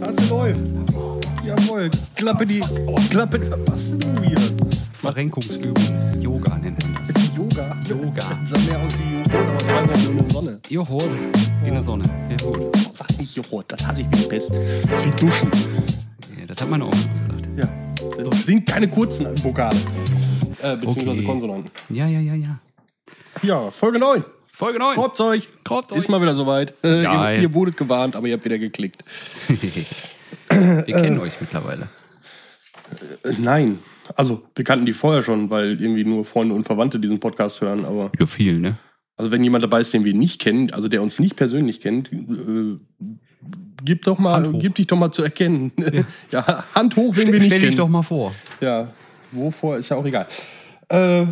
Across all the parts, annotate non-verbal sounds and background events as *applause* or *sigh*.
Das läuft. Jawohl. Klappe die. Klappe. Was ist denn hier? Verrenkungsübung. Yoga nennt sich das. Yoga. Yoga. Das *laughs* sah mehr aus wie Joghurt, aber drei Wochen in der Sonne. Joghurt in der Sonne. Oh, sag nicht Joghurt, das hasse ich wie Pest. Das ist wie Duschen. Ja, das hat meine Oma gesagt. Ja. Das sind keine kurzen Vokale. Äh, beziehungsweise Okay. Konsonanten. Ja, ja, ja, ja. Ja, Folge 9. Folge 9. Habt euch. Ist mal wieder soweit. Äh, ihr, ihr wurdet gewarnt, aber ihr habt wieder geklickt. Wir kennen euch mittlerweile. Äh, nein. Also, wir kannten die vorher schon, weil irgendwie nur Freunde und Verwandte diesen Podcast hören. Aber Ja, viel, ne? also, wenn jemand dabei ist, den wir nicht kennen, also der uns nicht persönlich kennt, äh, gib doch mal, gib dich doch mal zu erkennen. Ja, *laughs* Hand hoch, wenn wir nicht Stell dich kennen. doch mal vor. Ja, wovor ist ja auch egal. Äh,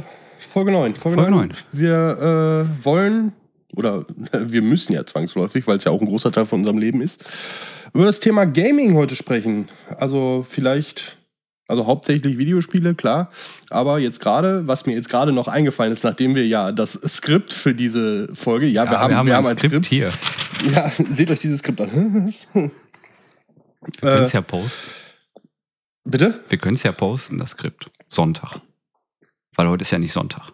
Folge 9. Folge, Folge 9. 9. Wir äh, wollen, oder *laughs* wir müssen ja zwangsläufig, weil es ja auch ein großer Teil von unserem Leben ist, über das Thema Gaming heute sprechen. Also vielleicht, also hauptsächlich Videospiele, klar. Aber jetzt gerade, was mir jetzt gerade noch eingefallen ist, nachdem wir ja das Skript für diese Folge, ja, wir, haben, wir haben ein Skript. hier. Ja, *laughs* seht euch dieses Skript an. *laughs* Wir können äh, es ja posten. bitte? Wir können es ja posten, das Skript. Sonntag. Weil heute ist ja nicht Sonntag.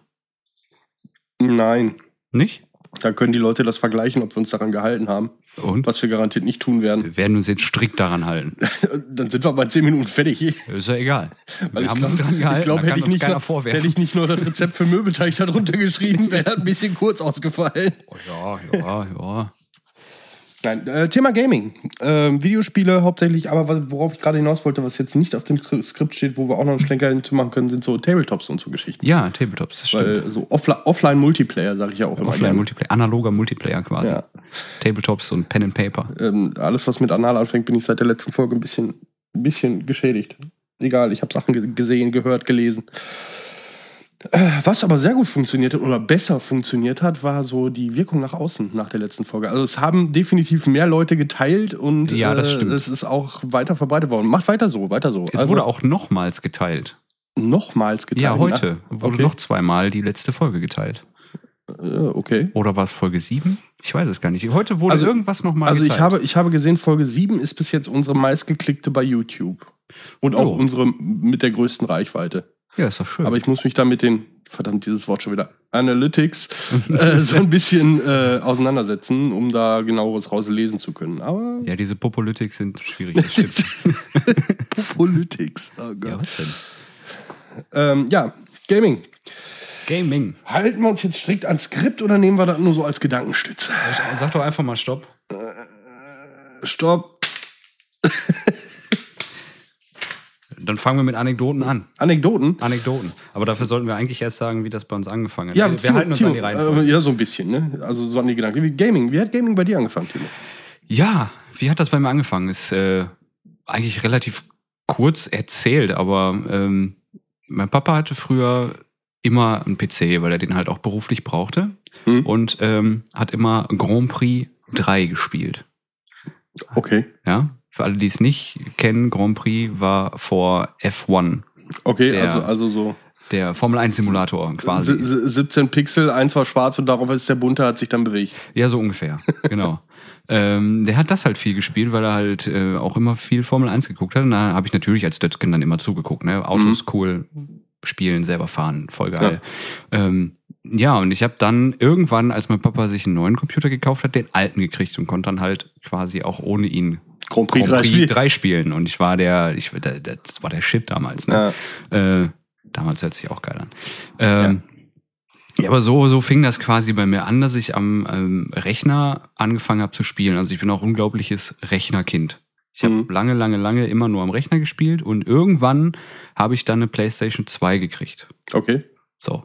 Nein. Nicht? Da können die Leute das vergleichen, ob wir uns daran gehalten haben. Und? Was wir garantiert nicht tun werden. Wir werden uns jetzt strikt daran halten. *laughs* Dann sind wir bei 10 Minuten fertig. Ist ja egal. Weil wir ich haben glaub- uns dran gehalten. Ich glaube, hätte, ich noch- hätte ich nicht nur das Rezept für Möbelteig darunter geschrieben, wäre das ein bisschen kurz ausgefallen. *laughs* Oh, ja, ja, ja. Nein, äh, Thema Gaming. Ähm, Videospiele hauptsächlich, aber worauf ich gerade hinaus wollte, was jetzt nicht auf dem Skri- Skript steht, wo wir auch noch einen Schlenker hinzumachen können, sind so Tabletops und so Geschichten. Ja, Tabletops, das stimmt. Weil so Offli Offline-Multiplayer, sage ich ja auch immer Offline gerne. Multiplayer, analoger Multiplayer quasi. Ja. Tabletops und Pen and Paper. Ähm, alles, was mit Anal anfängt, bin ich seit der letzten Folge ein bisschen, ein bisschen geschädigt. Egal, ich habe Sachen ge- gesehen, gehört, gelesen. Äh, Was aber sehr gut funktioniert hat oder besser funktioniert hat, war so die Wirkung nach außen nach der letzten Folge. Also es haben definitiv mehr Leute geteilt und Ja, das äh, stimmt. es ist auch weiter verbreitet worden. Macht weiter so, weiter so. Es wurde auch nochmals geteilt. nochmals geteilt. Ja, heute wurde Okay. noch zweimal die letzte Folge geteilt. Na? Äh, okay. Oder war es Folge 7? Ich weiß es gar nicht. Heute wurde Also- irgendwas nochmal Also geteilt. ich habe, ich habe gesehen, Folge 7 ist bis jetzt unsere meistgeklickte bei YouTube. Und auch Oh. unsere mit der größten Reichweite. Ja, ist doch schön. Aber ich muss mich da mit den, verdammt, dieses Wort schon wieder, Analytics, *laughs* äh, so ein bisschen äh, auseinandersetzen, um da genaueres rauslesen zu können. Aber ja, diese Popolytics sind schwierig. Das. *laughs* Popolytics, oh ja, Gott. was denn? Ähm, ja, Gaming. Gaming. Halten wir uns jetzt strikt ans Skript oder nehmen wir das nur so als Gedankenstütze? Sag doch einfach mal Stopp. Stopp. Dann fangen wir mit Anekdoten an. Anekdoten? Anekdoten. Aber dafür sollten wir eigentlich erst sagen, wie das bei uns angefangen hat. Ja, wir, Timo, halten uns Timo, an die Reihenfolge. äh, ja, so ein bisschen, ne? Also so an die Gedanken. Wie Gaming. Wie hat Gaming bei dir angefangen, Timo? Ja, wie hat das bei mir angefangen? Ist äh, eigentlich relativ kurz erzählt, aber ähm, mein Papa hatte früher immer einen PC, weil er den halt auch beruflich brauchte Hm. und ähm, hat immer Grand Prix 3 gespielt. Okay. Ja, für alle, die es nicht kennen, Grand Prix war vor F1, Okay, Der- also, also so der Formel 1 Simulator quasi. si- si- 17 Pixel, eins war schwarz und darauf ist der bunte, hat sich dann bewegt. Ja, so ungefähr, genau. *laughs* ähm, der hat das halt viel gespielt, weil er halt äh, auch immer viel Formel 1 geguckt hat. Und da habe ich natürlich als Dötzken dann immer zugeguckt. Ne? Autos cool, spielen, selber fahren, voll geil. Ja, ähm, ja und ich habe dann irgendwann, als mein Papa sich einen neuen Computer gekauft hat, den alten gekriegt und konnte dann halt quasi auch ohne ihn Grand Prix, Grand 3 Prix Spiel. 3 spielen. Und ich war der, ich, das war der Shit damals. Ne? Ja. Äh, damals hört sich auch geil an. Ähm, ja. aber so, so fing das quasi bei mir an, dass ich am ähm, Rechner angefangen habe zu spielen. Also ich bin auch unglaubliches Rechnerkind. Ich habe Mhm. lange, lange, lange immer nur am Rechner gespielt und irgendwann habe ich dann eine PlayStation 2 gekriegt. Okay. So.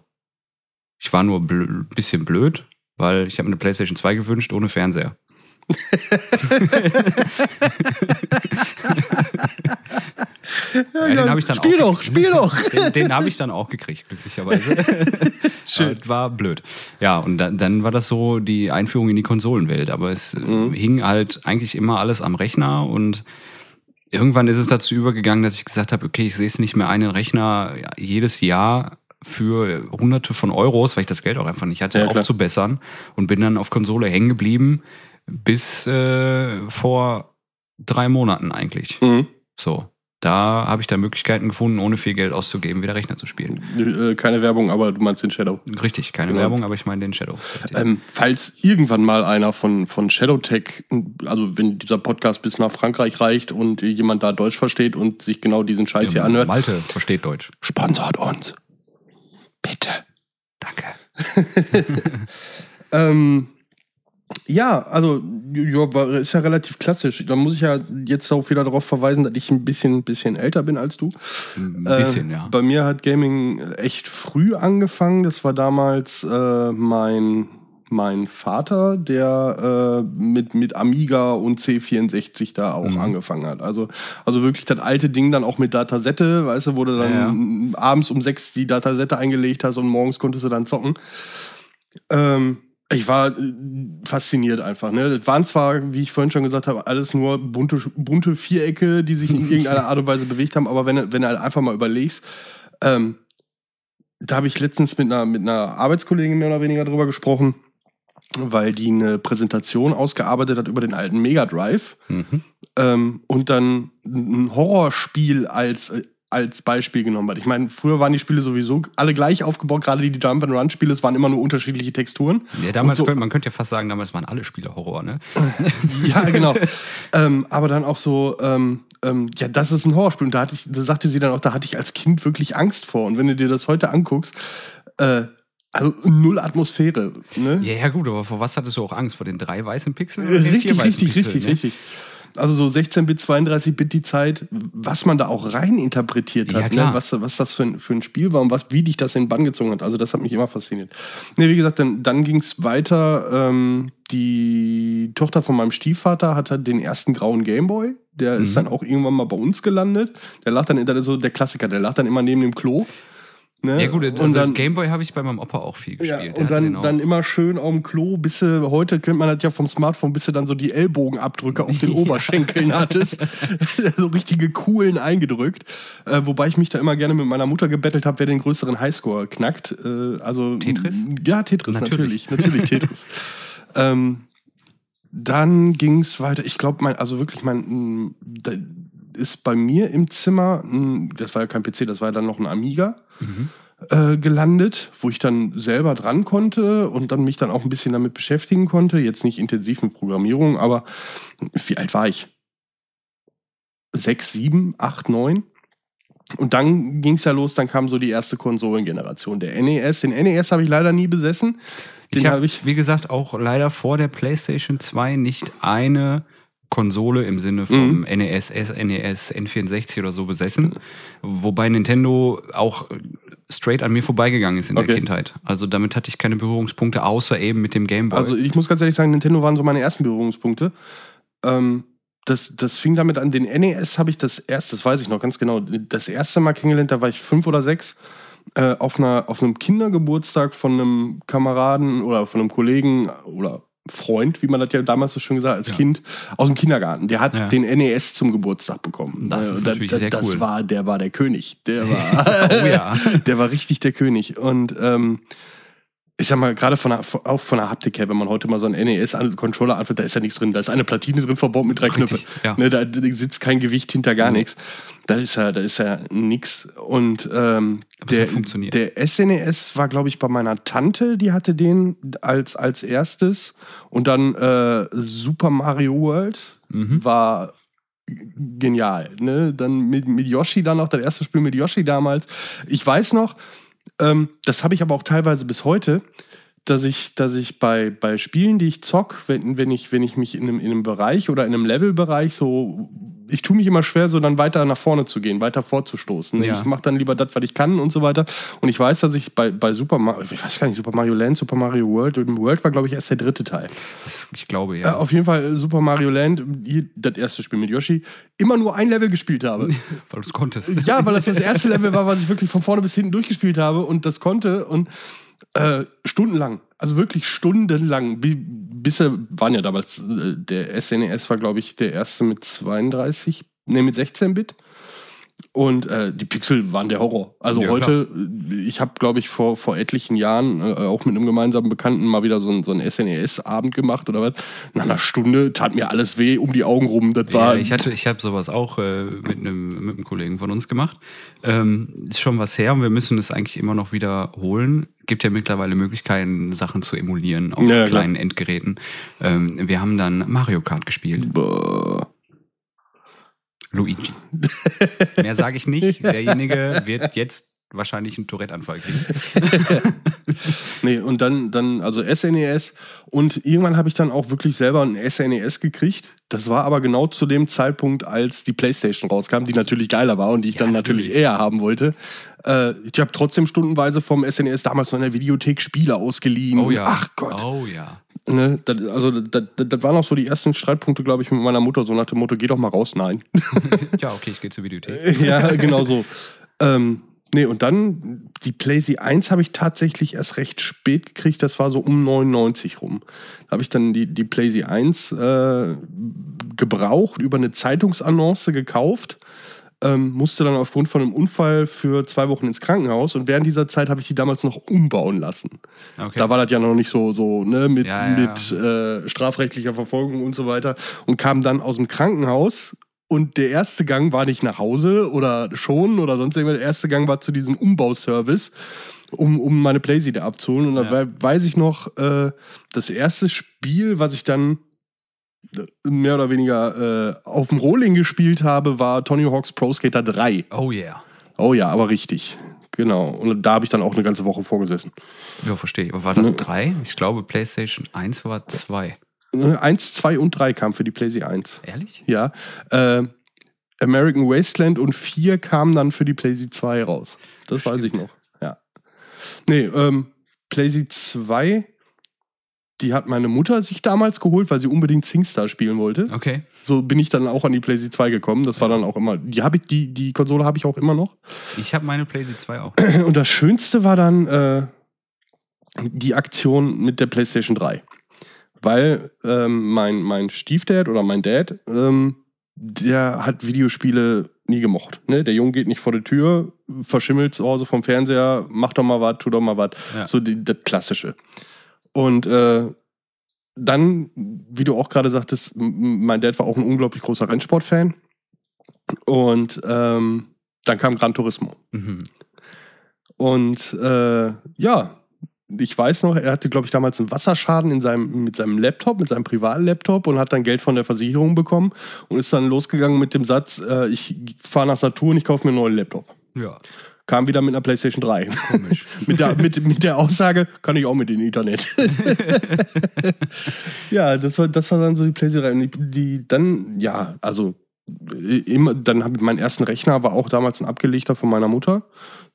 Ich war nur ein bisschen blöd, weil ich habe mir eine PlayStation 2 gewünscht ohne Fernseher. Ja, den ich dann spiel doch, spiel doch. *laughs* Den, den habe ich dann auch gekriegt, glücklicherweise. *laughs* Schön. War blöd. Ja, und dann, dann war das so die Einführung in die Konsolenwelt. Aber es Mhm. hing halt eigentlich immer alles am Rechner und irgendwann ist es dazu übergegangen, dass ich gesagt habe, okay, ich sehe es nicht mehr einen Rechner jedes Jahr für hunderte von Euros, weil ich das Geld auch einfach nicht hatte, Ja, aufzubessern und bin dann auf Konsole hängen geblieben bis äh, vor drei Monaten eigentlich. Mhm. So. Da habe ich da Möglichkeiten gefunden, ohne viel Geld auszugeben, wieder Rechner zu spielen. Äh, keine Werbung, aber du meinst den Shadow. Richtig, keine Genau. Werbung, aber ich meine den Shadow. Ähm, falls irgendwann mal einer von, von Shadowtech, also wenn dieser Podcast bis nach Frankreich reicht und jemand da Deutsch versteht und sich genau diesen Scheiß hier anhört, Malte versteht Deutsch. sponsort uns. Bitte. Danke. *laughs* Ähm, ja, also ja, war, ist ja relativ klassisch. Da muss ich ja jetzt auch wieder darauf verweisen, dass ich ein bisschen, bisschen älter bin als du. Ein bisschen, äh, ja. Bei mir hat Gaming echt früh angefangen. Das war damals äh, mein, mein Vater, der äh, mit, mit Amiga und C64 da auch Mhm. angefangen hat. Also, also wirklich das alte Ding dann auch mit Datasette, weißt du, wo du dann abends um sechs die Datasette eingelegt hast und morgens konntest du dann zocken. Ähm, ich war äh, fasziniert einfach. Ne? Das waren zwar, wie ich vorhin schon gesagt habe, alles nur bunte, bunte Vierecke, die sich in *laughs* irgendeiner Art und Weise bewegt haben, aber wenn, du- wenn du halt einfach mal überlegst, ähm, da habe ich letztens mit einer, mit einer Arbeitskollegin mehr oder weniger drüber gesprochen, weil die eine Präsentation ausgearbeitet hat über den alten Mega Drive Mhm. ähm, und dann ein Horrorspiel als, äh, als Beispiel genommen hat. Ich meine, früher waren die Spiele sowieso alle gleich aufgebaut, gerade die Jump-and-Run-Spiele, es waren immer nur unterschiedliche Texturen. Ja, damals so- könnte, man könnte ja fast sagen, damals waren alle Spiele Horror, ne? *laughs* Ja, genau. *laughs* ähm, aber dann auch so, ähm, ähm, ja, das ist ein Horrorspiel. Und da, hatte ich, da sagte sie dann auch, da hatte ich als Kind wirklich Angst vor. Und wenn du dir das heute anguckst, äh, also null Atmosphäre. Ne? Ja, ja, gut, aber vor was hattest du auch Angst? Vor den drei weißen Pixeln? Richtig, richtig, Pixeln, richtig, ne? richtig. Also so 16-Bit, 32-Bit die Zeit, was man da auch rein interpretiert Ja, hat, klar. ne? was, was das für ein, für ein Spiel war und was, wie dich das in den Bann gezogen hat. Also das hat mich immer fasziniert. Ne, wie gesagt, dann, dann ging es weiter. Ähm, die Tochter von meinem Stiefvater hatte den ersten grauen Gameboy. Der ist Mhm. dann auch irgendwann mal bei uns gelandet. Der lag dann, ist so der Klassiker, der lag dann immer neben dem Klo. Ne? Ja gut, also und dann, Gameboy habe ich bei meinem Opa auch viel ja, gespielt. Der und dann, dann immer schön auf dem Klo, bis du, heute kennt man das ja vom Smartphone, bis du dann so die Ellbogenabdrücke auf den *laughs* Ja. Oberschenkeln hattest. *laughs* so richtige coolen eingedrückt. Äh, wobei ich mich da immer gerne mit meiner Mutter gebettelt habe, wer den größeren Highscore knackt. Äh, also, Tetris? Ja, Tetris, Natürlich. natürlich. Natürlich, Tetris. *laughs* ähm, dann ging es weiter. Ich glaube, mein, also wirklich, mein, ist bei mir im Zimmer, das war ja kein PC, das war ja dann noch ein Amiga Mhm. äh, gelandet, wo ich dann selber dran konnte und dann mich dann auch ein bisschen damit beschäftigen konnte. Jetzt nicht intensiv mit Programmierung, aber wie alt war ich? Sechs, sieben, acht, neun. Und dann ging es ja los, dann kam so die erste Konsolengeneration, der NES. Den NES habe ich leider nie besessen. Den ich habe habe, ich. wie gesagt, auch leider vor der PlayStation 2 nicht eine Konsole im Sinne vom Mhm. NES, SNES, N64 oder so besessen. Wobei Nintendo auch straight an mir vorbeigegangen ist in Okay. der Kindheit. Also damit hatte ich keine Berührungspunkte, außer eben mit dem Game Boy. Also ich muss ganz ehrlich sagen, Nintendo waren so meine ersten Berührungspunkte. Ähm, das, das fing damit an, den NES habe ich das erste, das weiß ich noch ganz genau, das erste Mal kennengelernt, da war ich fünf oder sechs, äh, auf, einer, auf einem Kindergeburtstag von einem Kameraden oder von einem Kollegen oder Freund, wie man das ja damals so schön gesagt hat, als Ja. Kind aus dem Kindergarten. Der hat Ja. den NES zum Geburtstag bekommen. Das Äh, ist da- natürlich da- sehr das cool. war, der war der König. Der *laughs* war, oh ja. *laughs* der war richtig der König. Und ähm, ich sag mal, gerade von der, auch von der Haptik her, wenn man heute mal so einen NES-Controller anfängt, da ist ja nichts drin. Da ist eine Platine drin verbaut mit drei Knöpfen. Ja. Ne, da, sitzt kein Gewicht hinter gar Nee. nichts. Da ist ja, da ist ja nix. Und ähm, der, der SNES war, glaube ich, bei meiner Tante, die hatte den als, als erstes. Und dann äh, Super Mario World Mhm. war genial. Ne? Dann mit, mit Yoshi dann noch, das erste Spiel mit Yoshi damals. Ich weiß noch, ähm, das habe ich aber auch teilweise bis heute, dass ich, dass ich bei, bei Spielen, die ich zock, wenn, wenn, ich, wenn ich mich in einem, in einem Bereich oder in einem Levelbereich so, ich tue mich immer schwer, so dann weiter nach vorne zu gehen, weiter vorzustoßen. Ja. Ich mache dann lieber das, was ich kann und so weiter. Und ich weiß, dass ich bei, bei Super Mario, ich weiß gar nicht, Super Mario Land, Super Mario World, World war, glaube ich, erst der dritte Teil. Ich glaube Äh, ja. auf jeden Fall äh, Super Mario Land, das erste Spiel mit Yoshi, immer nur ein Level gespielt habe. *laughs* Weil du es konntest. ja, weil das das erste Level war, was ich wirklich von vorne bis hinten durchgespielt habe und das konnte und äh, stundenlang, also wirklich stundenlang. Bi- Bisher waren ja damals, äh, der SNES war, glaube ich, der erste mit 32, nee, mit 16 Bit. Und äh, die Pixel waren der Horror. Also Ja, heute, ich habe, glaube ich, vor, vor etlichen Jahren äh, auch mit einem gemeinsamen Bekannten mal wieder so, ein- so einen SNES-Abend gemacht oder was. Nach einer Stunde tat mir alles weh um die Augen rum. Das war. Ja, ich hatte, ich habe sowas auch äh, mit einem mit einem Kollegen von uns gemacht. Ähm, ist schon was her und wir müssen es eigentlich immer noch wiederholen. Gibt ja mittlerweile Möglichkeiten, Sachen zu emulieren auf Ja, klar. kleinen Endgeräten. Ähm, wir haben dann Mario Kart gespielt. Boah. Luigi. Mehr sage ich nicht. *laughs* Derjenige wird jetzt wahrscheinlich einen Tourette-Anfall kriegen. *laughs* Nee, und dann, dann, also SNES. Und irgendwann habe ich dann auch wirklich selber ein SNES gekriegt. Das war aber genau zu dem Zeitpunkt, als die PlayStation rauskam, die natürlich geiler war und die ich Ja, dann natürlich, natürlich. eher haben wollte. Äh, ich habe trotzdem stundenweise vom SNES damals noch in der Videothek Spiele ausgeliehen. Oh ja. Ach Gott. Oh ja. Ne, das, also das, das, das waren auch so die ersten Streitpunkte, glaube ich, mit meiner Mutter, so nach dem Motto, geh doch mal raus. Nein. *laughs* Ja, okay, ich gehe zur Videothek. *laughs* ja, genau so. Ähm, nee, und dann die PlayStation 1 habe ich tatsächlich erst recht spät gekriegt. Das war so um 99 rum. Da habe ich dann die, die PlayStation 1 äh, gebraucht, über eine Zeitungsannonce gekauft. Ähm, musste dann aufgrund von einem Unfall für zwei Wochen ins Krankenhaus und während dieser Zeit habe ich die damals noch umbauen lassen. Okay. Da war das ja noch nicht so, so ne, mit, Ja, ja. mit äh, strafrechtlicher Verfolgung und so weiter. Und kam dann aus dem Krankenhaus und der erste Gang war nicht nach Hause oder schon oder sonst irgendwas. Der erste Gang war zu diesem Umbauservice, um, um meine Playsee abzuholen. Und da Ja. wei- weiß ich noch, äh, das erste Spiel, was ich dann äh, mehr oder weniger äh, auf dem Rohling gespielt habe, war Tony Hawk's Pro Skater 3. oh yeah. Oh ja, aber richtig. Genau. Und da habe ich dann auch eine ganze Woche vorgesessen. Ja, verstehe ich. Aber war das Ne. drei? Ich glaube, PlayStation 1 war zwei. Ne, Eins, zwei und drei kam für die PlayStation 1. Ehrlich? Ja. Äh, American Wasteland und 4 kamen dann für die PlayStation 2 raus. Das weiß ich noch. Ja. Nee, ähm, PlayStation 2, die hat meine Mutter sich damals geholt, weil sie unbedingt SingStar spielen wollte. Okay. So bin ich dann auch an die PlayStation 2 gekommen. Das war dann auch immer, die, hab ich, die, die Konsole habe ich auch immer noch. Ich habe meine PlayStation 2 auch. Und das Schönste war dann äh, die Aktion mit der PlayStation 3. Weil ähm, mein, mein Stiefdad oder mein Dad, ähm, der hat Videospiele nie gemocht. Ne? Der Junge geht nicht vor die Tür, verschimmelt zu Hause vom Fernseher, macht doch mal was, tu doch mal was. Ja. So die, das Klassische. Und äh, dann, wie du auch gerade sagtest, mein Dad war auch ein unglaublich großer Rennsportfan. Und ähm, dann kam Gran Turismo. Mhm. Und äh, ja, ich weiß noch, er hatte, glaube ich, damals einen Wasserschaden in seinem, mit seinem Laptop, mit seinem privaten Laptop und hat dann Geld von der Versicherung bekommen und ist dann losgegangen mit dem Satz, äh, ich fahre nach Saturn, ich kaufe mir einen neuen Laptop. Ja, Kam wieder mit einer PlayStation 3. komisch. *laughs* mit, der, mit, mit der Aussage, kann ich auch mit dem Internet. *laughs* *laughs* ja, das war, das war dann so die PlayStation 3. Und Die, die dann, ja, also immer, dann habe ich meinen ersten Rechner, war auch damals ein abgelegter von meiner Mutter.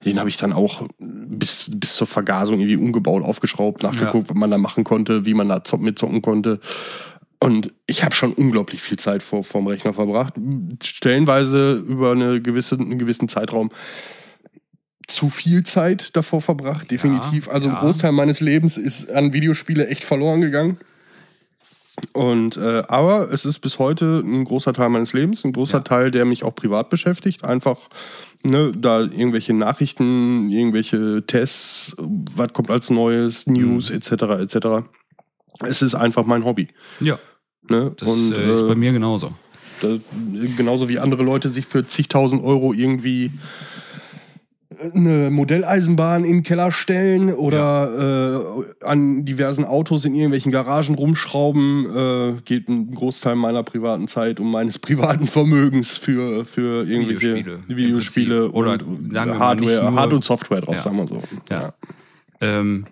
Den habe ich dann auch bis, bis zur Vergasung irgendwie umgebaut, aufgeschraubt, nachgeguckt, was man da machen konnte, wie man da zock, mitzocken konnte. Und ich habe schon unglaublich viel Zeit vor vorm Rechner verbracht. Stellenweise über eine gewisse, einen gewissen Zeitraum zu viel Zeit davor verbracht, definitiv. also ein ja. Großteil meines Lebens ist an Videospiele echt verloren gegangen. Und äh, aber es ist bis heute ein großer Teil meines Lebens, ein großer Ja. Teil, der mich auch privat beschäftigt. Einfach ne, da irgendwelche Nachrichten, irgendwelche Tests, was kommt als Neues, News Mhm. etc. etc. Es ist einfach mein Hobby. Ja, Ne? das Und äh, ist äh, bei mir genauso. da, genauso wie andere Leute sich für zigtausend Euro irgendwie eine Modelleisenbahn in den Keller stellen oder äh, an diversen Autos in irgendwelchen Garagen rumschrauben, äh, geht ein Großteil meiner privaten Zeit und meines *laughs* privaten Vermögens für, für irgendwelche Videospiele, Videospiele. Oder und Hardware, Hard- und Software drauf, Ja. sagen wir so. Ja. Ähm,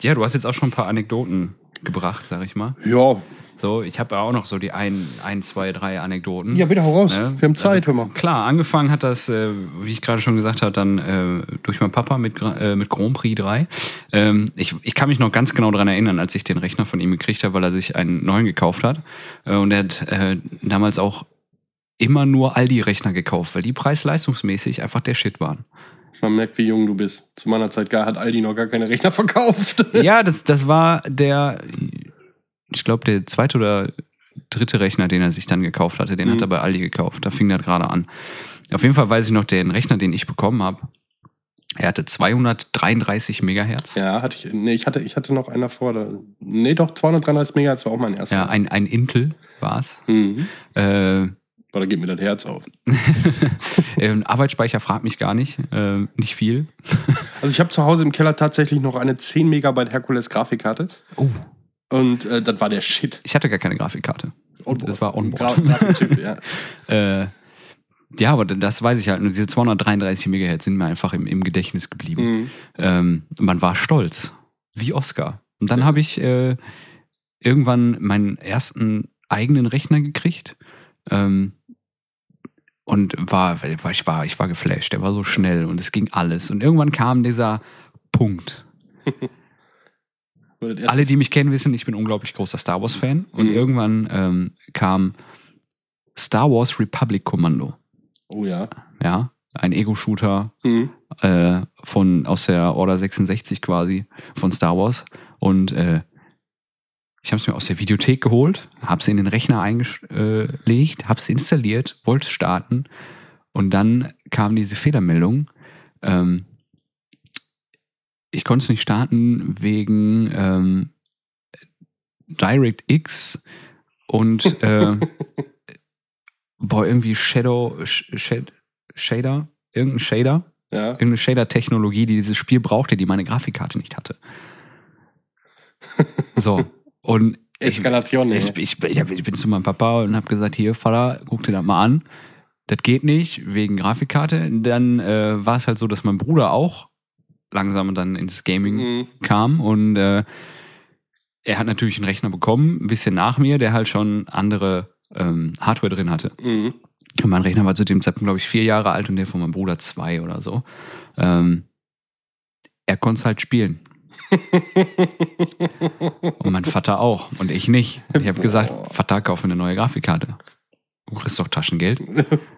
ja, du hast jetzt auch schon ein paar Anekdoten gebracht, sag ich mal. Ja, So, ich habe ja auch noch so die ein, ein, zwei, drei Anekdoten. ja bitte hau raus. Ne? Wir haben Zeit, hör mal. Klar, angefangen hat das, äh, wie ich gerade schon gesagt habe, dann äh, durch meinen Papa mit, äh, mit Grand Prix 3. Ähm, ich, ich kann mich noch ganz genau daran erinnern, als ich den Rechner von ihm gekriegt habe, weil er sich einen neuen gekauft hat. Äh, und er hat äh, damals auch immer nur Aldi-Rechner gekauft, weil die preis-leistungsmäßig einfach der Shit waren. Man merkt, wie jung du bist. Zu meiner Zeit gar, hat Aldi noch gar keine Rechner verkauft. ja, das, das war der, ich glaube, der zweite oder dritte Rechner, den er sich dann gekauft hatte. Den Mhm. hat er bei Aldi gekauft. Da fing das gerade an. auf jeden Fall weiß ich noch, den Rechner, den ich bekommen habe, er hatte 233 Megahertz. Ja, hatte ich. Nee, ich hatte, ich hatte noch einer vor. Nee, doch, 233 Megahertz war auch mein erster. Ja, ein, ein Intel war es. Mhm. Äh, Aber da geht mir das Herz auf. *laughs* äh, Arbeitsspeicher fragt mich gar nicht. Äh, nicht viel. Also ich habe zu Hause im Keller tatsächlich noch eine 10 Megabyte Herkules Grafikkarte. Oh. Und äh, das war der Shit. Ich hatte gar keine Grafikkarte. Das war Onboard. Gra Grafikchip, ja. *laughs* Äh, ja, aber das weiß ich halt. Und diese 233 Megahertz sind mir einfach im, im Gedächtnis geblieben. Mhm. Ähm, man war stolz. Wie Oscar. Und dann habe ich äh, irgendwann meinen ersten eigenen Rechner gekriegt. Ähm, und war, war, ich war, ich war geflasht. Der war so schnell und es ging alles. Und irgendwann kam dieser Punkt. *laughs* Alle, die mich kennen, wissen, ich bin unglaublich großer Star Wars-Fan. Und Mhm. irgendwann ähm, kam Star Wars Republic Commando. Oh ja. Ja, ein Ego-Shooter Mhm. äh, von aus der Order 66 quasi von Star Wars. Und äh, ich habe es mir aus der Videothek geholt, habe es in den Rechner eingelegt, habe es installiert, wollte es starten. Und dann kam diese Fehlermeldung. Ähm, ich konnte es nicht starten wegen ähm, DirectX und *laughs* äh, boah, irgendwie Shadow, Sh Shad Shader, irgendein Shader, Ja. irgendeine Shader-Technologie, die dieses Spiel brauchte, die meine Grafikkarte nicht hatte. *laughs* So, und ich, Eskalation, ich, ich, ich, ich bin zu meinem Papa und habe gesagt, hier, Vater, guck dir das mal an. Das geht nicht, wegen Grafikkarte. Dann äh, war es halt so, dass mein Bruder auch langsam dann ins Gaming Mhm. kam und äh, er hat natürlich einen Rechner bekommen, ein bisschen nach mir, der halt schon andere ähm, Hardware drin hatte. Mhm. Und mein Rechner war zu dem Zeitpunkt, glaube ich, vier Jahre alt und der von meinem Bruder zwei oder so. Ähm, er konnte es halt spielen. *laughs* Und mein Vater auch. Und ich nicht. Ich habe gesagt. Vater, kauf mir eine neue Grafikkarte. Du kriegst doch Taschengeld. *laughs*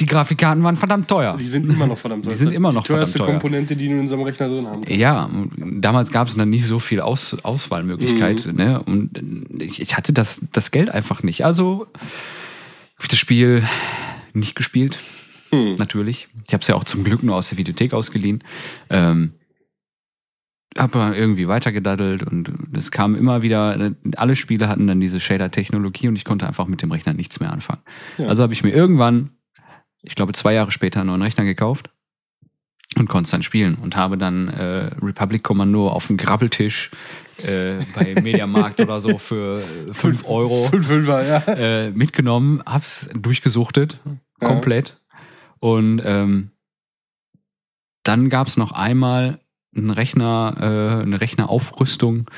Die Grafikkarten waren verdammt teuer. Die sind immer noch verdammt Die teuer. sind immer noch Die teuerste verdammt teuer. Komponente, die du in unserem Rechner drin haben kannst. Ja, damals gab es dann nicht so viel Aus Auswahlmöglichkeit. Mhm. Ne? Und ich, ich hatte das, das Geld einfach nicht. Also habe ich das Spiel nicht gespielt, Hm. natürlich. Ich habe es ja auch zum Glück nur aus der Videothek ausgeliehen. Ähm, habe irgendwie weitergedaddelt und es kam immer wieder, alle Spiele hatten dann diese Shader-Technologie und ich konnte einfach mit dem Rechner nichts mehr anfangen. Ja. Also habe ich mir irgendwann, ich glaube zwei Jahre später, einen neuen Rechner gekauft und konnte dann spielen und habe dann äh, Republic Commando auf dem Grabbeltisch äh, bei *laughs* Mediamarkt oder so für 5 Euro Fünf Fünfer, ja. äh, mitgenommen, hab's durchgesuchtet, Ja. komplett. Und ähm, dann gab's noch einmal einen Rechner, äh, eine Rechneraufrüstung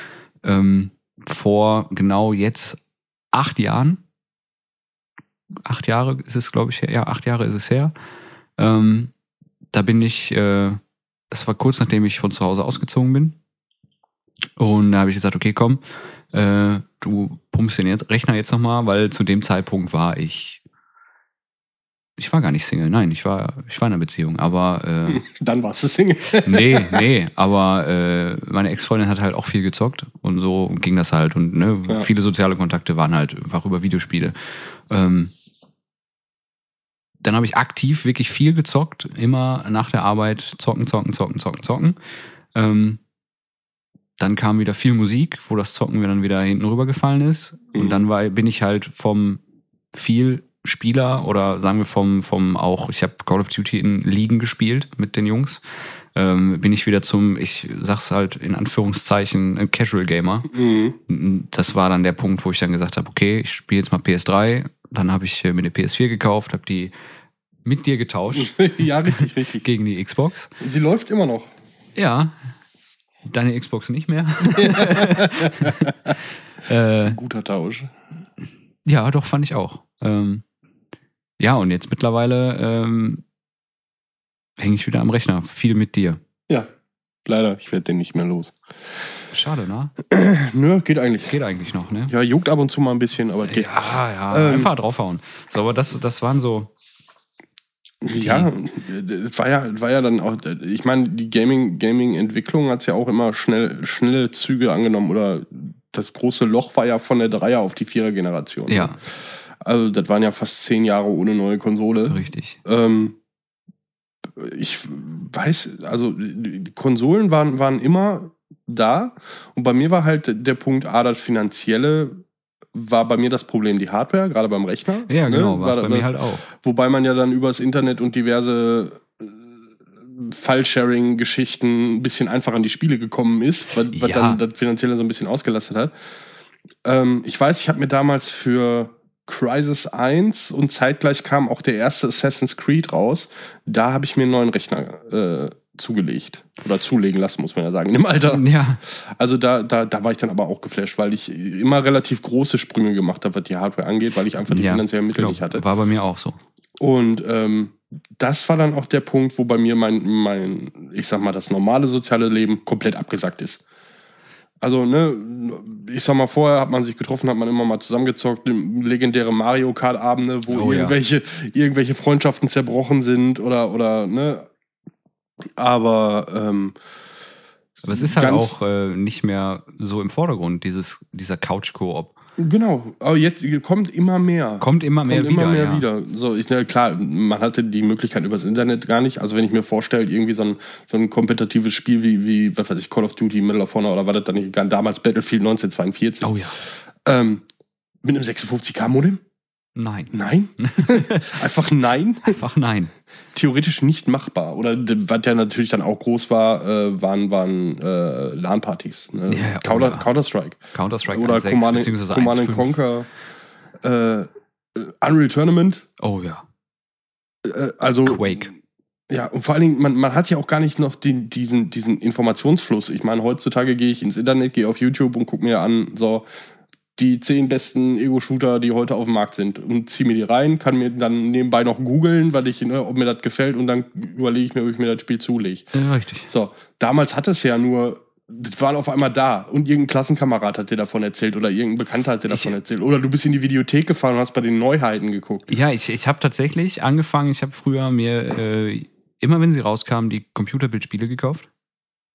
ähm, vor genau jetzt acht Jahren. Acht Jahre ist es, glaube ich, her. Ja, acht Jahre ist es her. Ähm, da bin ich, äh, es war kurz nachdem ich von zu Hause ausgezogen bin. Und da habe ich gesagt, okay, komm, äh, du pumpst den jetzt, Rechner jetzt nochmal, weil zu dem Zeitpunkt war ich, ich war gar nicht Single, nein, ich war, ich war in einer Beziehung, aber äh, *laughs* Dann warst du Single. *laughs* nee, nee, aber äh, meine Ex-Freundin hat halt auch viel gezockt und so ging das halt und ne, Ja. viele soziale Kontakte waren halt einfach über Videospiele. Ähm, dann habe ich aktiv wirklich viel gezockt, immer nach der Arbeit zocken, zocken, zocken, zocken, zocken. Ähm, dann kam wieder viel Musik, wo das Zocken mir dann wieder hinten rübergefallen ist. Und Mhm. dann war, bin ich halt vom viel Spieler oder sagen wir vom, vom auch, ich habe Call of Duty in Ligen gespielt mit den Jungs, ähm, bin ich wieder zum, ich sag's halt in Anführungszeichen, Casual Gamer. Mhm. Das war dann der Punkt, wo ich dann gesagt habe, okay, ich spiele jetzt mal PS3. Dann habe ich äh, mir eine PS4 gekauft, habe die mit dir getauscht *laughs* ja, richtig, richtig. gegen die Xbox. Sie läuft immer noch. Ja, deine Xbox nicht mehr. *laughs* äh, Guter Tausch. ja, doch, fand ich auch. Ähm, ja, und jetzt mittlerweile ähm, hänge ich wieder am Rechner. Viel mit dir. Ja, leider, ich werde den nicht mehr los. Schade, ne? *clears throat* Nö, geht eigentlich. Geht eigentlich noch, ne? Ja, juckt ab und zu mal ein bisschen, aber geht. Ja, ja, Ähm, einfach draufhauen. So, aber das, das waren so. Ja, es war ja, war ja dann auch, ich meine, die Gaming, Gaming-Entwicklung hat ja auch immer schnell, schnelle Züge angenommen oder das große Loch war ja von der Dreier auf die Vierer-Generation. Ja, Also, das waren ja fast zehn Jahre ohne neue Konsole. Richtig. Ähm, ich weiß, also die Konsolen waren, waren immer da. Und bei mir war halt der Punkt A, das Finanzielle war bei mir das Problem die Hardware, gerade beim Rechner. Ja, ne? genau, war War bei das- mir halt auch. Wobei man ja dann übers Internet und diverse äh, File-Sharing-Geschichten ein bisschen einfacher an die Spiele gekommen ist, was, was Ja. dann das Finanzielle so ein bisschen ausgelastet hat. Ähm, ich weiß, ich habe mir damals für Crisis 1 und zeitgleich kam auch der erste Assassin's Creed raus. Da habe ich mir einen neuen Rechner äh, zugelegt. Oder zulegen lassen, muss man ja sagen, in dem Alter. Ja, Also da, da, da war ich dann aber auch geflasht, weil ich immer relativ große Sprünge gemacht habe, was die Hardware angeht, weil ich einfach die ja, finanziellen Mittel genau. nicht hatte. War bei mir auch so. Und ähm, das war dann auch der Punkt, wo bei mir mein, mein, ich sag mal, das normale soziale Leben komplett abgesackt ist. Also, ne, ich sag mal, vorher hat man sich getroffen, hat man immer mal zusammengezockt, legendäre Mario Kart-Abende, wo Oh ja. irgendwelche, irgendwelche Freundschaften zerbrochen sind oder, oder, ne. Aber ähm, Aber es ist halt auch äh, nicht mehr so im Vordergrund, dieses, dieser Couch-Koop. Genau, aber jetzt kommt immer mehr. Kommt immer mehr kommt wieder. immer mehr ja. wieder. So, ich, na, klar, man hatte die Möglichkeit übers Internet gar nicht. Also wenn ich mir vorstelle, irgendwie so ein, so ein kompetitives Spiel wie, wie, was weiß ich, Call of Duty, Medal of Honor oder war das dann nicht, damals Battlefield 1942, Oh ja. ähm, mit einem 56k-Modem? Nein. Nein? *laughs* Einfach nein? Einfach nein. Theoretisch nicht machbar. Oder was ja natürlich dann auch groß war, äh, waren, waren äh, LAN-Partys. Ne? Oh Counter. Counter-Strike. Counter-Strike Oder 1.6 Command, beziehungsweise Command 1.5. Conquer. Äh, äh, Unreal Tournament. Oh ja. Äh, also Quake. Ja, und vor allen Dingen, man, man hat ja auch gar nicht noch den, diesen, diesen Informationsfluss. Ich meine, heutzutage gehe ich ins Internet, gehe auf YouTube und gucke mir an, so die zehn besten Ego-Shooter, die heute auf dem Markt sind und ziehe mir die rein, kann mir dann nebenbei noch googeln, weil ich, ne, ob mir das gefällt und dann überlege ich mir, ob ich mir das Spiel zulege. Ja, richtig. So, damals hat es ja nur, das war auf einmal da und irgendein Klassenkamerad hat dir davon erzählt oder irgendein Bekannter hat dir davon Ich- erzählt. Oder du bist in die Videothek gefahren und hast bei den Neuheiten geguckt. Ja, ich, ich habe tatsächlich angefangen, ich habe früher mir äh, immer, wenn sie rauskamen, die Computerbildspiele gekauft.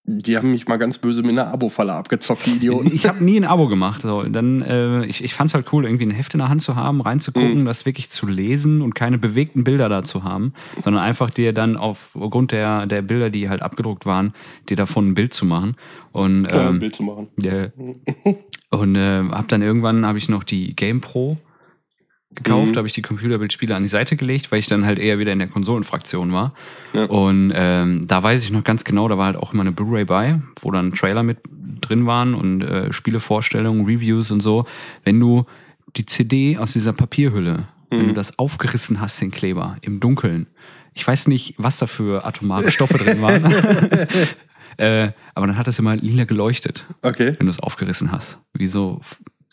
Die haben mich mal ganz böse mit einer Abo-Falle abgezockt, die Idioten. Ich habe nie ein Abo gemacht. So. Dann, äh, ich ich fand es halt cool, irgendwie ein Heft in der Hand zu haben, reinzugucken, Mhm. das wirklich zu lesen und keine bewegten Bilder da zu haben, sondern einfach dir dann aufgrund der, der Bilder, die halt abgedruckt waren, dir davon ein Bild zu machen. Und, äh, ein ähm, Bild zu machen. ja, *laughs* und äh, habe dann irgendwann habe ich noch die Game Pro gekauft, Mhm. habe ich die Computerbildspiele an die Seite gelegt, weil ich dann halt eher wieder in der Konsolenfraktion war. Ja. Und ähm, da weiß ich noch ganz genau, da war halt auch immer eine Blu-ray bei, wo dann Trailer mit drin waren und äh, Spielevorstellungen, Reviews und so. Wenn du die CD aus dieser Papierhülle, wenn Mhm. du das aufgerissen hast, den Kleber, im Dunkeln, ich weiß nicht, was da für atomare Stoffe drin waren, *laughs* *laughs* äh, aber dann hat das immer lila geleuchtet Okay. wenn du es aufgerissen hast. Wie so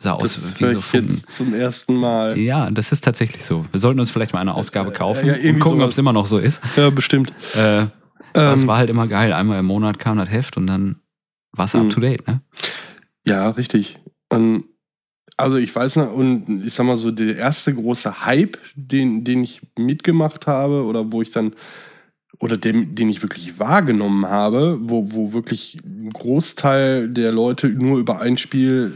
sah aus Das wie höre so Funken. jetzt zum ersten Mal. Ja, das ist tatsächlich so. Wir sollten uns vielleicht mal eine Ausgabe kaufen ja, irgendwie und gucken, ob es immer noch so ist. Ja, bestimmt. Äh, das Ähm, war halt immer geil. Einmal im Monat kam das Heft und dann war es up to date, ne? Ja, richtig. Und, also ich weiß noch, und ich sag mal so, der erste große Hype, den, den ich mitgemacht habe, oder wo ich dann, oder dem, den ich wirklich wahrgenommen habe, wo, wo wirklich ein Großteil der Leute nur über ein Spiel,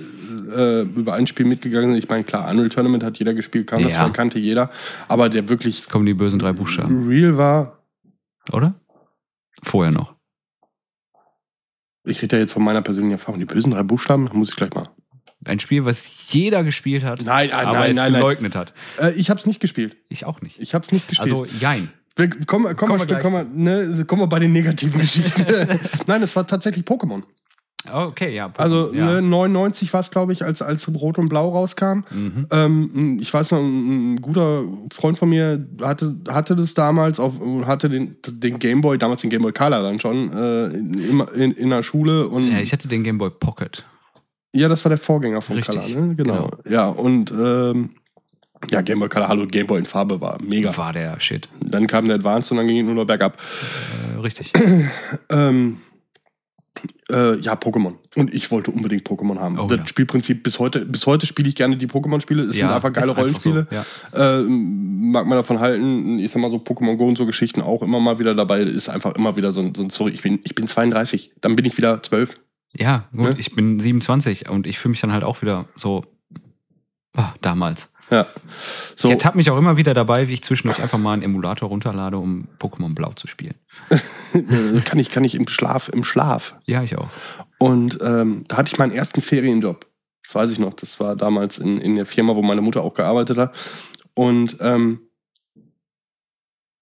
äh, über ein Spiel mitgegangen sind. Ich meine, klar, Unreal Tournament hat jeder gespielt, kam das Ja. kannte jeder, aber der wirklich Jetzt kommen die bösen drei Buchstaben, real war, oder? Vorher noch. ich rede ja jetzt von meiner persönlichen Erfahrung, die bösen drei Buchstaben, muss ich gleich mal. Ein Spiel, was jeder gespielt hat, Nein, nein, aber nein, es nein, nein. geleugnet hat. Äh, ich habe es nicht gespielt. Ich auch nicht. Ich habe es nicht gespielt. Also, jein. Wir, kommen, kommen, Kommen wir wir, kommen, wir, ne, kommen wir bei den negativen Geschichten. *laughs* Nein, es war tatsächlich Pokémon. Okay, ja. Also ja. ne, 99 war es, glaube ich, als, als Rot und Blau rauskam. Mhm. Ähm, ich weiß noch, ein, guter Freund von mir hatte, hatte das damals, auf, hatte den, den Gameboy, damals den Gameboy Color dann schon, äh, in, in, in der Schule. Und, Ja, ich hatte den Game Boy Pocket. ja, das war der Vorgänger von Richtig, Color, ne? Genau. Ja, und ähm, ja, Gameboy Color, hallo, Gameboy in Farbe war mega. War der Shit. Dann kam der Advance und dann ging es nur noch bergab. Äh, richtig. *clears throat* Ähm, äh, ja, Pokémon. Und ich wollte unbedingt Pokémon haben. Oh, das ja. Spielprinzip bis heute, bis heute spiele ich gerne die Pokémon-Spiele. Es sind einfach geile ist einfach so, Rollenspiele. ja. Äh, mag man davon halten, ich sag mal so Pokémon Go und so Geschichten auch immer mal wieder dabei. Ist einfach immer wieder so ein, so ein sorry, ich bin, ich bin 32, dann bin ich wieder 12. Ja, gut, Ne? ich bin 27 und ich fühle mich dann halt auch wieder so ah, damals. Ja. So. Ich ertappe mich auch immer wieder dabei, wie ich zwischendurch einfach mal einen Emulator runterlade, um Pokémon Blau zu spielen. *laughs* kann ich, kann ich im Schlaf, im Schlaf. Ja, ich auch. Und ähm, da hatte ich meinen ersten Ferienjob. Das weiß ich noch. Das war damals in, in der Firma, wo meine Mutter auch gearbeitet hat. Und ähm,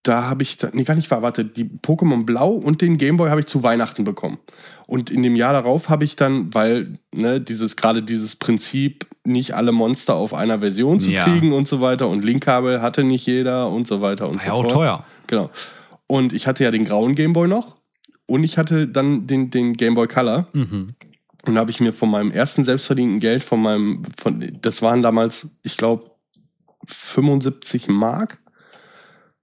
da habe ich, nee, gar nicht verwartet, die Pokémon Blau und den Gameboy habe ich zu Weihnachten bekommen. Und in dem Jahr darauf habe ich dann, weil ne, dieses gerade dieses Prinzip, nicht alle Monster auf einer Version zu ja. kriegen und so weiter und Linkkabel hatte nicht jeder und so weiter und War so ja fort. auch teuer. Genau. Und ich hatte ja den grauen Gameboy noch und ich hatte dann den, den Gameboy Color. Mhm. Und da habe ich mir von meinem ersten selbstverdienten Geld, von meinem, von, das waren damals, ich glaube, 75 Mark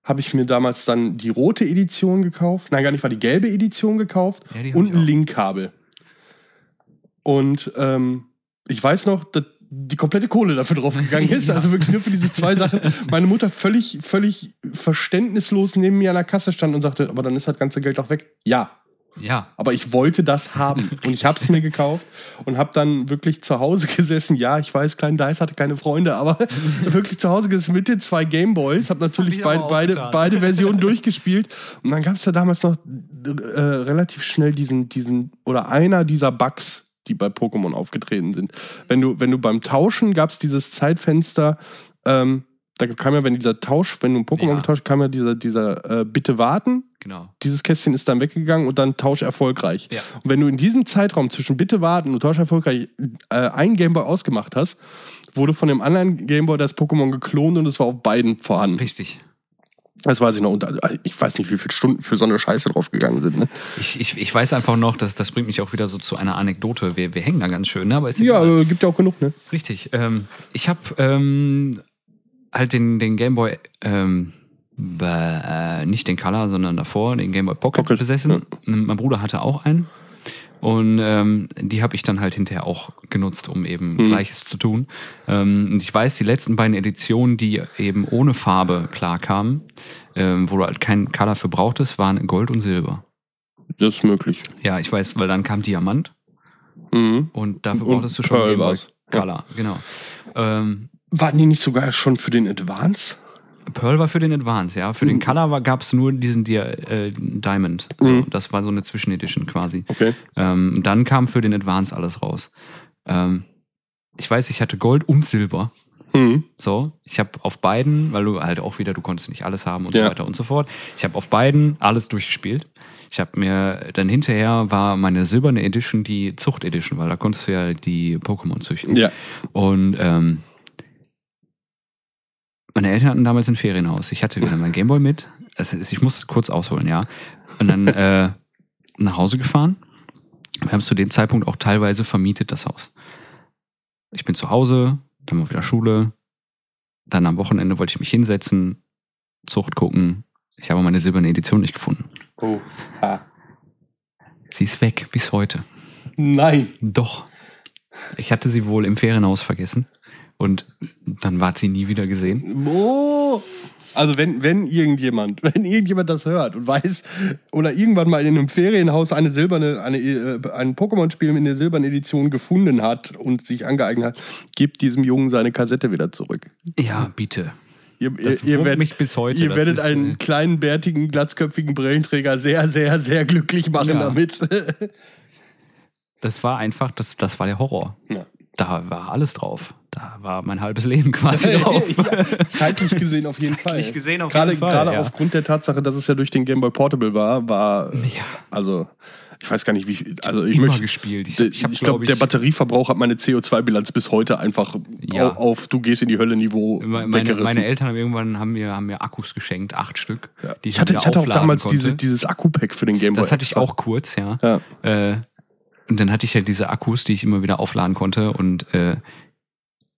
habe ich mir damals dann die rote Edition gekauft. Nein, gar nicht, war die gelbe Edition gekauft ja, und ein Linkkabel. Und ähm, ich weiß noch, dass die komplette Kohle dafür draufgegangen *laughs* ist. ja. Also wirklich nur für diese zwei Sachen. Meine Mutter völlig, völlig verständnislos neben mir an der Kasse stand und sagte, aber dann ist das ganze Geld auch weg. Ja, ja. Aber ich wollte das haben *laughs* und ich habe es mir gekauft und habe dann wirklich zu Hause *laughs* gesessen. Ja, ich weiß, Klein Dice hatte keine Freunde, aber *laughs* wirklich zu Hause gesessen mit den zwei Gameboys. Habe natürlich hab beid, beide, beide Versionen durchgespielt. Und dann gab es ja damals noch äh, relativ schnell diesen, diesen oder einer dieser Bugs, die bei Pokémon aufgetreten sind. Wenn du, wenn du beim Tauschen gab es dieses Zeitfenster, ähm, da kam ja, wenn dieser Tausch, wenn du ein Pokémon ja. getauscht, kam ja dieser, dieser äh, Bitte warten. Genau. Dieses Kästchen ist dann weggegangen und dann Tausch erfolgreich. Ja. Und wenn du in diesem Zeitraum zwischen Bitte warten und Tausch erfolgreich äh, ein Gameboy ausgemacht hast, wurde von dem anderen Gameboy das Pokémon geklont und es war auf beiden vorhanden. Richtig. Das weiß ich noch. Und äh, ich weiß nicht, wie viele Stunden für so eine Scheiße draufgegangen sind. Ne? Ich, ich, ich weiß einfach noch, dass das bringt mich auch wieder so zu einer Anekdote. Wir, wir hängen da ganz schön, ne? Aber ist ja, äh, gibt ja auch genug, ne? Richtig. Ähm, ich habe ähm, halt den, den Gameboy, ähm, äh, nicht den Color, sondern davor, den Gameboy Pocket, Pocket besessen. Ja. Mein Bruder hatte auch einen. Und ähm, die habe ich dann halt hinterher auch genutzt, um eben hm. Gleiches zu tun. Ähm, und ich weiß, die letzten beiden Editionen, die eben ohne Farbe klar kamen, ähm, wo du halt keinen Color für brauchtest, waren Gold und Silber. Das ist möglich. Ja, ich weiß, weil dann kam Diamant. Mhm. Und dafür brauchtest du schon Pearl Color, ja. genau. Ähm, waren die nicht sogar schon für den Advance? Pearl war für den Advance, ja. Für mhm. den Color gab es nur diesen Di äh, Diamond. Also mhm. Das war so eine Zwischenedition quasi. Okay. Ähm, dann kam für den Advance alles raus. Ähm, ich weiß, ich hatte Gold und Silber. Mhm. So, ich habe auf beiden, weil du halt auch wieder, du konntest nicht alles haben und ja. so weiter und so fort. Ich habe auf beiden alles durchgespielt. Ich habe mir dann hinterher war meine silberne Edition die Zucht Edition, weil da konntest du ja die Pokémon züchten. Ja. Und ähm, meine Eltern hatten damals ein Ferienhaus. Ich hatte wieder mein Gameboy mit. Also ich muss kurz ausholen, ja. Und dann äh, nach Hause gefahren. Wir haben es zu dem Zeitpunkt auch teilweise vermietet, das Haus. Ich bin zu Hause, dann war wieder Schule. Dann am Wochenende wollte ich mich hinsetzen, Zucht gucken. Ich habe meine silberne Edition nicht gefunden. Oh. Ha. Sie ist weg bis heute. Nein. Doch. Ich hatte sie wohl im Ferienhaus vergessen. Und dann war sie nie wieder gesehen. Oh. Also wenn, wenn irgendjemand, *laughs* wenn irgendjemand das hört und weiß oder irgendwann mal in einem Ferienhaus eine silberne, eine, äh, ein Pokémon-Spiel in der silbernen Edition gefunden hat und sich angeeignet hat, gibt diesem Jungen seine Kassette wieder zurück. Ja, bitte. Ihr, das ihr, werdet, mich bis heute. Ihr werdet ist, einen äh, kleinen, bärtigen, glatzköpfigen Brillenträger sehr, sehr, sehr glücklich machen ja. damit. *laughs* das war einfach, das, das war der Horror. Ja. Da war alles drauf da war mein halbes Leben quasi *laughs* drauf. ja, zeitlich gesehen auf jeden *laughs* zeitlich Fall. gesehen auf gerade, jeden Fall. Gerade ja. aufgrund der Tatsache, dass es ja durch den Game Boy Portable war, war ja. also ich weiß gar nicht, wie viel. Also ich Immer möchte, gespielt. Ich, ich, ich glaube, glaub, der Batterieverbrauch hat meine CO2-Bilanz bis heute einfach ja. auf, du gehst in die Hölle-Niveau. Meine, meine, Eltern haben irgendwann haben mir, haben mir Akkus geschenkt, acht Stück. Ich, hatte, ich hatte auch damals diese, dieses Akku-Pack für den Game Boy. Das hatte ich auch kurz, ja. ja. Äh, und dann hatte ich halt diese Akkus, die ich immer wieder aufladen konnte. Und äh,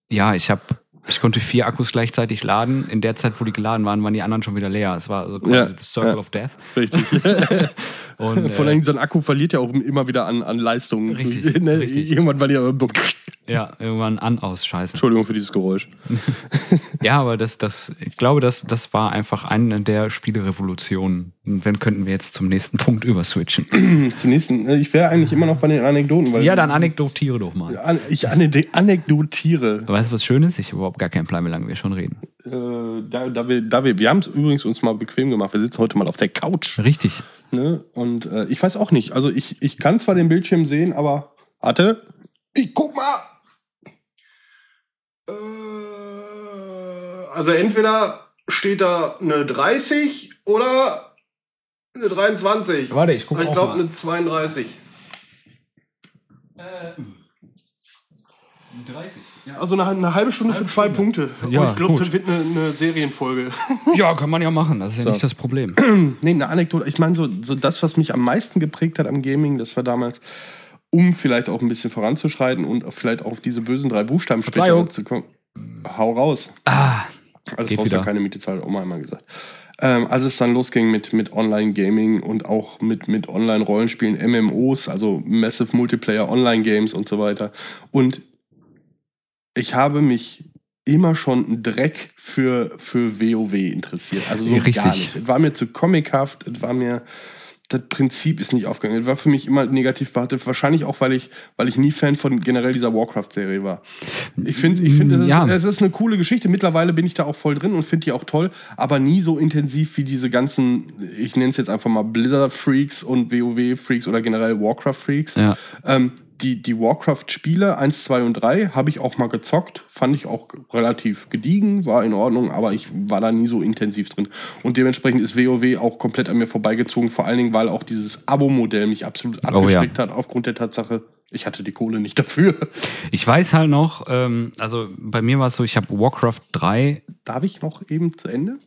ja, ich habe ich konnte vier Akkus gleichzeitig laden. In der Zeit, wo die geladen waren, waren die anderen schon wieder leer. Es war also quasi ja, the Circle ja, of Death. Richtig. *laughs* und, Vor allem, äh, so ein Akku verliert ja auch immer wieder an, an Leistung. Richtig, *laughs* ne? richtig. Irgendwann war die Ja, irgendwann an, aus, scheiße. Entschuldigung für dieses Geräusch. *laughs* Ja, aber das, das, ich glaube, das, das war einfach eine der Spielerevolutionen. Und dann könnten wir jetzt zum nächsten Punkt überswitchen. *clears throat* Zum nächsten. äh, Ich wäre eigentlich immer noch bei den Anekdoten, weil Ja, dann anekdotiere doch mal. An- ich ane- anekdotiere. Weißt du, was Schönes? Ich habe überhaupt gar keinen Plan, wie lange wir schon reden. Äh, da, da wir, da wir, wir haben es übrigens uns mal bequem gemacht. Wir sitzen heute mal auf der Couch. Richtig. Ne? Und äh, ich weiß auch nicht. Also ich, ich kann zwar den Bildschirm sehen, aber warte. Ich guck mal. Äh, also entweder steht da eine 30 oder eine 23. Warte, ich gucke ich auch glaube mal. eine 32. 30. Ja. Also eine, eine halbe Stunde für zwei Punkte. Ja, Aber ich glaube, das wird eine, eine Serienfolge. *laughs* ja, kann man ja machen. Das ist ja So. nicht das Problem. *clears throat* Nee, eine Anekdote. Ich meine, so, so das, was mich am meisten geprägt hat am Gaming, das war damals, um vielleicht auch ein bisschen voranzuschreiten und vielleicht auch auf diese bösen drei Buchstaben später zu kommen. Hau raus. Ah, Alles Geht raus, wieder. ja keine Miete zahlt, Oma einmal gesagt. Ähm, als es dann losging mit, mit Online-Gaming und auch mit, mit Online-Rollenspielen, MMOs, also Massive Multiplayer Online-Games und so weiter. Und ich habe mich immer schon ein Dreck für, für WoW interessiert. Also so Richtig. gar nicht. Es war mir zu comichaft, es war mir, das Prinzip ist nicht aufgegangen. Es war für mich immer negativ behaftet. Wahrscheinlich auch, weil ich, weil ich nie Fan von generell dieser Warcraft-Serie war. Ich finde, ich finde, es, ist- Ja. es ist eine coole Geschichte. Mittlerweile bin ich da auch voll drin und finde die auch toll, aber nie so intensiv wie diese ganzen, ich nenne es jetzt einfach mal Blizzard-Freaks und WoW-Freaks oder generell Warcraft-Freaks. ja. Ähm, die, die Warcraft-Spiele 1, 2 und 3 habe ich auch mal gezockt. Fand ich auch relativ gediegen, war in Ordnung, aber ich war da nie so intensiv drin. Und dementsprechend ist WoW auch komplett an mir vorbeigezogen, vor allen Dingen, weil auch dieses Abo-Modell mich absolut Oh ja. abgeschreckt hat, aufgrund der Tatsache, ich hatte die Kohle nicht dafür. Ich weiß halt noch, ähm, also bei mir war es so, ich habe Warcraft 3. Darf ich noch eben zu Ende?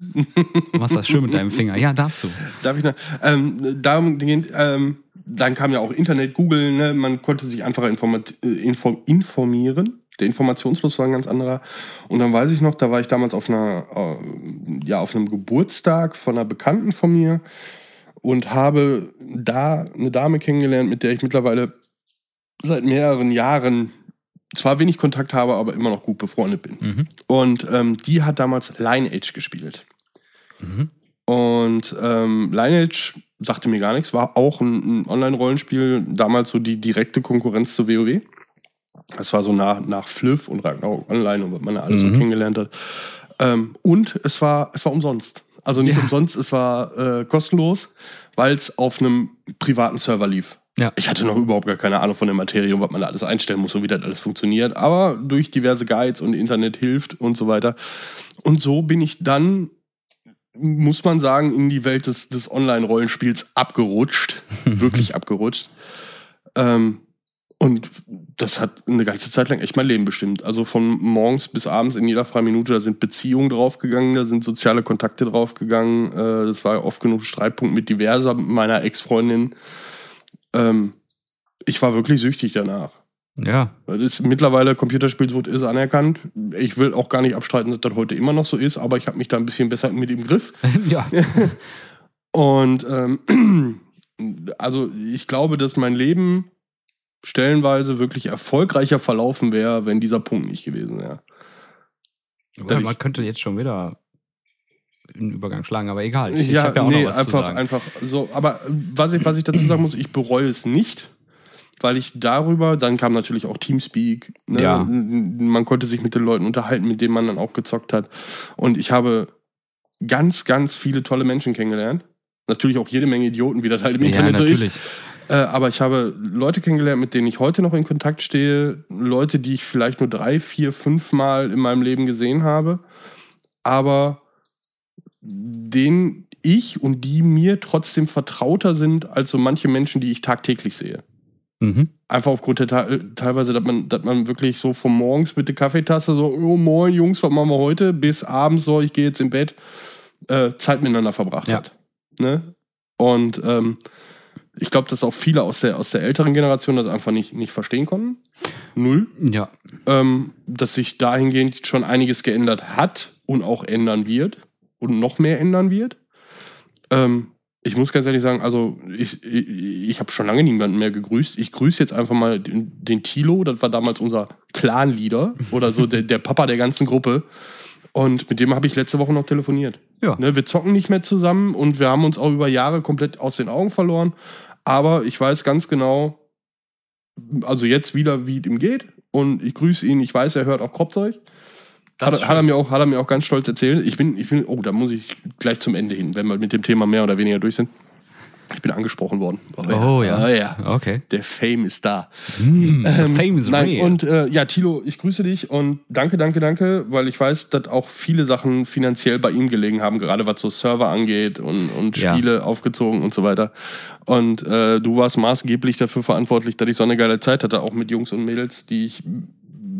Du machst das schön mit deinem Finger. Ja, darfst du. Darf ich noch? Ähm, darum ähm, dann kam ja auch Internet, Google, ne? man konnte sich einfacher äh, info informieren. Der Informationsfluss war ein ganz anderer. Und dann weiß ich noch, da war ich damals auf einer, äh, ja, auf einem Geburtstag von einer Bekannten von mir und habe da eine Dame kennengelernt, mit der ich mittlerweile seit mehreren Jahren zwar wenig Kontakt habe, aber immer noch gut befreundet bin. Mhm. Und ähm, die hat damals Lineage gespielt. Mhm. Und ähm, Lineage sagte mir gar nichts, war auch ein, ein Online-Rollenspiel, damals so die direkte Konkurrenz zu WoW. Das war so nach, nach Fliff und Ragnarok Online und was man da alles Mhm. so kennengelernt hat. Ähm, und es war, es war umsonst. Also nicht Ja. umsonst, es war äh, kostenlos, weil es auf einem privaten Server lief. Ja. Ich hatte noch überhaupt gar keine Ahnung von der Materie und was man da alles einstellen muss und wie das alles funktioniert. Aber durch diverse Guides und Internet hilft und so weiter. Und so bin ich dann, muss man sagen, in die Welt des, des Online-Rollenspiels abgerutscht. *laughs* Wirklich abgerutscht. Ähm, und das hat eine ganze Zeit lang echt mein Leben bestimmt. Also von morgens bis abends in jeder freien Minute, da sind Beziehungen draufgegangen, da sind soziale Kontakte draufgegangen. Äh, das war oft genug Streitpunkt mit diverser meiner Ex-Freundinnen. Ähm, ich war wirklich süchtig danach. Ja. Das ist mittlerweile Computerspielsucht ist anerkannt. Ich will auch gar nicht abstreiten, dass das heute immer noch so ist, aber ich habe mich da ein bisschen besser mit im Griff. *laughs* ja. *laughs* Und ähm, *clears throat* also ich glaube, dass mein Leben stellenweise wirklich erfolgreicher verlaufen wäre, wenn dieser Punkt nicht gewesen wäre. Aber man könnte jetzt schon wieder einen Übergang schlagen, aber egal. Ich, ich ja, hab ja auch nee, einfach, einfach so. Aber was ich, was ich dazu sagen muss, ich bereue es nicht, weil ich darüber, dann kam natürlich auch Teamspeak. Ne? Ja. Man konnte sich mit den Leuten unterhalten, mit denen man dann auch gezockt hat. Und ich habe ganz, ganz viele tolle Menschen kennengelernt. Natürlich auch jede Menge Idioten, wie das halt im ja, Internet so ist. natürlich. Äh, aber ich habe Leute kennengelernt, mit denen ich heute noch in Kontakt stehe. Leute, die ich vielleicht nur drei, vier, fünf Mal in meinem Leben gesehen habe. Aber denen ich und die mir trotzdem vertrauter sind als so manche Menschen, die ich tagtäglich sehe. Mhm. Einfach aufgrund der teilweise, dass man, dass man wirklich so von morgens mit der Kaffeetasse so, oh moin Jungs, was machen wir heute? Bis abends so, ich gehe jetzt im Bett, äh, Zeit miteinander verbracht Ja. hat. Ne? Und ähm, ich glaube, dass auch viele aus der, aus der älteren Generation das einfach nicht, nicht verstehen konnten. Null. Ja. Ähm, dass sich dahingehend schon einiges geändert hat und auch ändern wird und noch mehr ändern wird. Ähm, ich muss ganz ehrlich sagen, also ich, ich, ich habe schon lange niemanden mehr gegrüßt. Ich grüße jetzt einfach mal den, den Tilo, das war damals unser Clan-Leader oder so der, der Papa der ganzen Gruppe. Und mit dem habe ich letzte Woche noch telefoniert. Ja. Ne, wir zocken nicht mehr zusammen und wir haben uns auch über Jahre komplett aus den Augen verloren. Aber ich weiß ganz genau, also jetzt wieder, wie es ihm geht. Und ich grüße ihn. Ich weiß, er hört auch Kropfzeug. Hat, er- hat, er mir auch, hat er mir auch ganz stolz erzählt. Ich bin, ich bin, oh, da muss ich gleich zum Ende hin, wenn wir mit dem Thema mehr oder weniger durch sind. Ich bin angesprochen worden. Oh ja. Oh, ja. Okay. Der Fame ist da. Mm, Ähm, fame is Nein, real. und äh, ja, Tilo, ich grüße dich und danke, danke, danke, weil ich weiß, dass auch viele Sachen finanziell bei ihm gelegen haben, gerade was so Server angeht und, und Ja. Spiele aufgezogen und so weiter. Und äh, du warst maßgeblich dafür verantwortlich, dass ich so eine geile Zeit hatte, auch mit Jungs und Mädels, die ich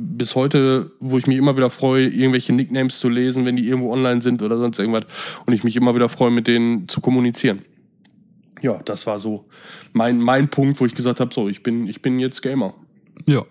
bis heute, wo ich mich immer wieder freue, irgendwelche Nicknames zu lesen, wenn die irgendwo online sind oder sonst irgendwas. Und ich mich immer wieder freue, mit denen zu kommunizieren. Ja, das war so mein, mein Punkt, wo ich gesagt habe, so, ich bin, ich bin jetzt Gamer. Ja.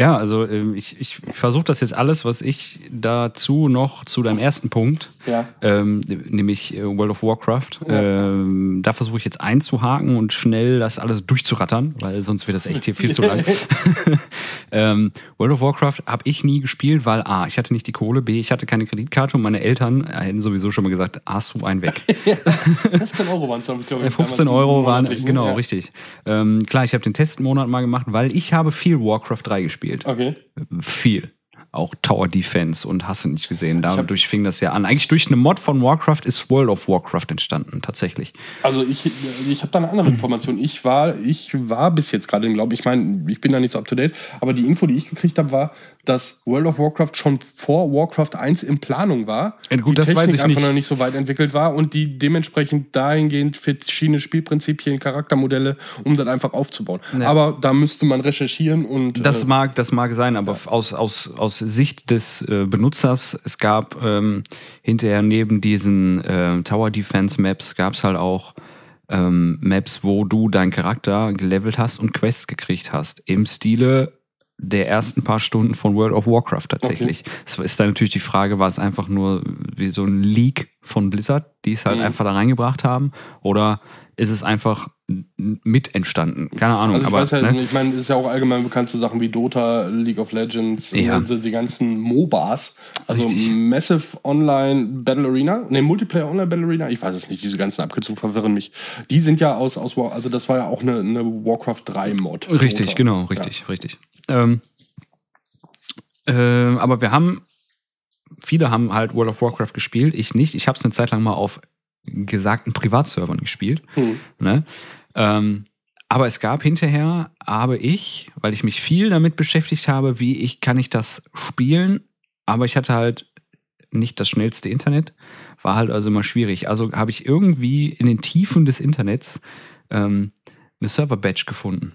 Ja, also ähm, ich, ich versuche das jetzt alles, was ich dazu noch zu deinem ersten Punkt, Ja. ähm, nämlich äh, World of Warcraft, Ja. ähm, da versuche ich jetzt einzuhaken und schnell das alles durchzurattern, weil sonst wird das echt hier viel zu lang. *laughs* *laughs* ähm, World of Warcraft habe ich nie gespielt, weil A, ich hatte nicht die Kohle, B, ich hatte keine Kreditkarte und meine Eltern hätten sowieso schon mal gesagt, hast du einen weg. *laughs* 15 Euro waren es, glaube ich. Ja, 15 Euro waren, genau, richtig. Ähm, klar, ich habe den Testmonat mal gemacht, weil ich habe viel Warcraft 3 gespielt. Okay. Viel. Auch Tower Defense und hast du nicht gesehen. Dadurch fing das ja an. Eigentlich durch eine Mod von Warcraft ist World of Warcraft entstanden, tatsächlich. Also ich, ich habe da eine andere Information. Ich war, ich war bis jetzt gerade im Glauben, ich meine, ich bin da nicht so up to date, aber die Info, die ich gekriegt habe, war, dass World of Warcraft schon vor Warcraft 1 in Planung war. Ja, gut, die Technik weiß ich einfach nicht. noch nicht so weit entwickelt war und die dementsprechend dahingehend verschiedene Spielprinzipien, Charaktermodelle, um das einfach aufzubauen. Ja. Aber da müsste man recherchieren und Das äh, mag, das mag sein, aber aus, aus, aus Sicht des äh, Benutzers, es gab ähm, hinterher neben diesen äh, Tower Defense Maps gab es halt auch ähm, Maps, wo du deinen Charakter gelevelt hast und Quests gekriegt hast. Im Stile der ersten paar Stunden von World of Warcraft tatsächlich. Es ist dann natürlich die Frage, war es einfach nur wie so ein Leak von Blizzard, die es halt Mhm. einfach da reingebracht haben, oder ist es einfach mit entstanden? Keine Ahnung. Also ich aber weiß halt, ne? ich meine, es ist ja auch allgemein bekannt so Sachen wie Dota, League of Legends, Ja. und die ganzen MOBAs. Also Richtig. Massive Online Battle Arena, ne, Multiplayer Online Battle Arena, ich weiß es nicht, diese ganzen Abkürzungen verwirren mich. Die sind ja aus, aus also das war ja auch eine, eine Warcraft 3 Mod. Richtig, Dota. genau, richtig, richtig. Ähm, ähm, aber wir haben, viele haben halt World of Warcraft gespielt, ich nicht. Ich habe es eine Zeit lang mal auf gesagten Privatservern gespielt. Hm. Ne? Ähm, aber es gab hinterher, habe ich, weil ich mich viel damit beschäftigt habe, wie ich kann ich das spielen, aber ich hatte halt nicht das schnellste Internet, war halt also immer schwierig. Also habe ich irgendwie in den Tiefen des Internets ähm, eine Server-Badge gefunden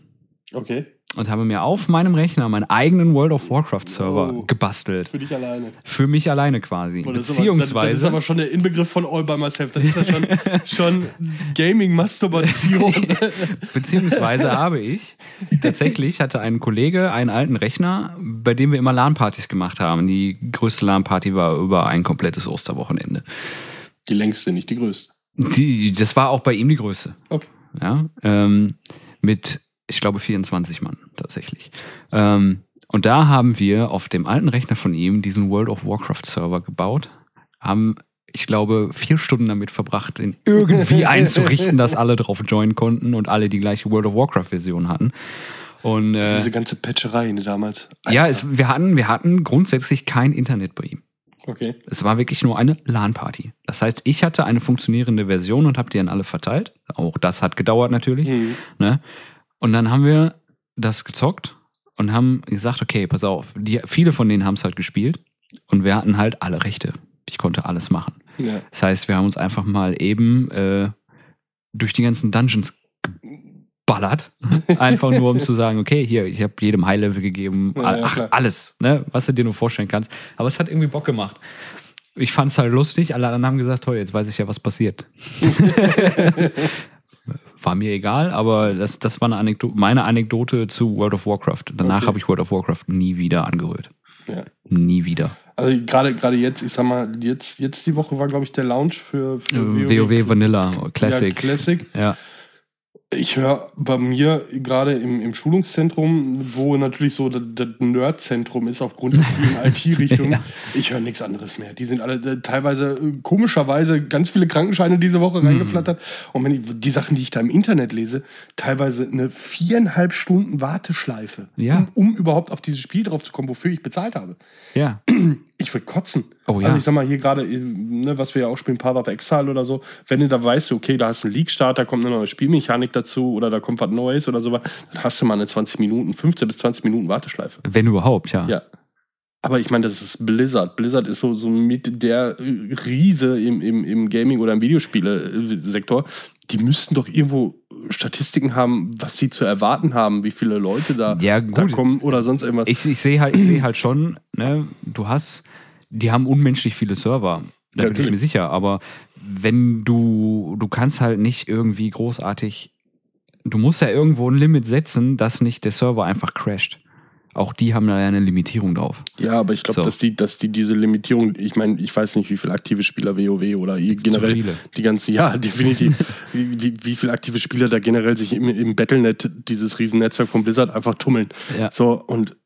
Okay. Und habe mir auf meinem Rechner meinen eigenen World of Warcraft Server Oh. gebastelt. Für dich alleine. Für mich alleine quasi. Boah, das, ist aber, das, Beziehungsweise. das ist aber schon der Inbegriff von All by Myself. Das ist ja schon, *laughs* schon Gaming-Masturbation. *laughs* Beziehungsweise habe ich tatsächlich hatte ein Kollege einen alten Rechner, bei dem wir immer LAN-Partys gemacht haben. Die größte LAN-Party war über ein komplettes Osterwochenende. die längste, nicht die größte. Die, das war auch bei ihm die größte. Okay. Ja, ähm, mit, ich glaube, 24 Mann tatsächlich. Ähm, und da haben wir auf dem alten Rechner von ihm diesen World of Warcraft Server gebaut, haben, ich glaube, vier Stunden damit verbracht, ihn irgendwie *laughs* einzurichten, dass alle drauf joinen konnten und alle die gleiche World of Warcraft Version hatten. Und äh, Diese ganze Patcherei ne, damals. ja, Alter. es, wir, hatten, wir hatten grundsätzlich kein Internet bei ihm. Okay. Es war wirklich nur eine LAN-Party. Das heißt, ich hatte eine funktionierende Version und habe die an alle verteilt. Auch das hat gedauert natürlich. Hm. Ne? Und dann haben wir das gezockt und haben gesagt, okay, pass auf, die, viele von denen haben es halt gespielt und wir hatten halt alle Rechte. Ich konnte alles machen. Ja. Das heißt, wir haben uns einfach mal eben äh, durch die ganzen Dungeons geballert. *laughs* Einfach nur, um zu sagen, okay, hier, ich habe jedem High-Level gegeben. Ja, ja, ach, klar. alles, ne, was du dir nur vorstellen kannst. Aber es hat irgendwie Bock gemacht. Ich fand es halt lustig. Alle anderen haben gesagt, toll, jetzt weiß ich ja, was passiert. *laughs* *laughs* War mir egal, aber das, das war eine Anekdote, meine Anekdote zu World of Warcraft. Danach Okay. habe ich World of Warcraft nie wieder angerührt. Ja. Nie wieder. Also gerade gerade jetzt, ich sag mal, jetzt, jetzt die Woche war, glaube ich, der Launch für, für Äh, WoW Vanilla Classic. Ja, Classic. Ja. Ich höre bei mir gerade im, im Schulungszentrum, wo natürlich so das, das Nerdzentrum ist aufgrund der vielen *laughs* IT-Richtungen, Ja. ich höre nichts anderes mehr. Die sind alle äh, teilweise äh, komischerweise ganz viele Krankenscheine diese Woche reingeflattert. Und wenn ich, die Sachen, die ich da im Internet lese, teilweise eine viereinhalb Stunden Warteschleife, Ja. um, um überhaupt auf dieses Spiel drauf zu kommen, wofür ich bezahlt habe. Ja. *clears throat* Ich würde kotzen. Oh ja. Also ich sag mal hier gerade, äh, ne, was wir ja auch spielen, Path of Exile oder so, wenn du da weißt, okay, da hast du einen League-Start, da kommt eine neue Spielmechanik dazu oder da kommt was Neues oder sowas, dann hast du mal eine 20 Minuten, 15 bis 20 Minuten Warteschleife. Wenn überhaupt, ja. Ja. Aber ich meine, das ist Blizzard. Blizzard ist so, so mit der äh, Riese im, im, im Gaming- oder im Videospiele-Sektor. Die müssten doch irgendwo Statistiken haben, was sie zu erwarten haben, wie viele Leute da, Ja, da kommen oder sonst irgendwas. Ich, ich sehe halt, ich sehe halt schon, ne, du hast, die haben unmenschlich viele Server. Da Ja, bin ich mir sicher. Aber wenn du, du kannst halt nicht irgendwie großartig, du musst ja irgendwo ein Limit setzen, dass nicht der Server einfach crasht. Auch die haben da ja eine Limitierung drauf. Ja, aber ich glaube, So. dass, die, dass die diese Limitierung, ich meine, ich weiß nicht, wie viele aktive Spieler WoW oder ihr generell die ganzen, ja, *laughs* definitiv, wie, wie, viele aktive Spieler da generell sich im, im Battlenet, dieses Riesennetzwerk von Blizzard, einfach tummeln. Ja. So, und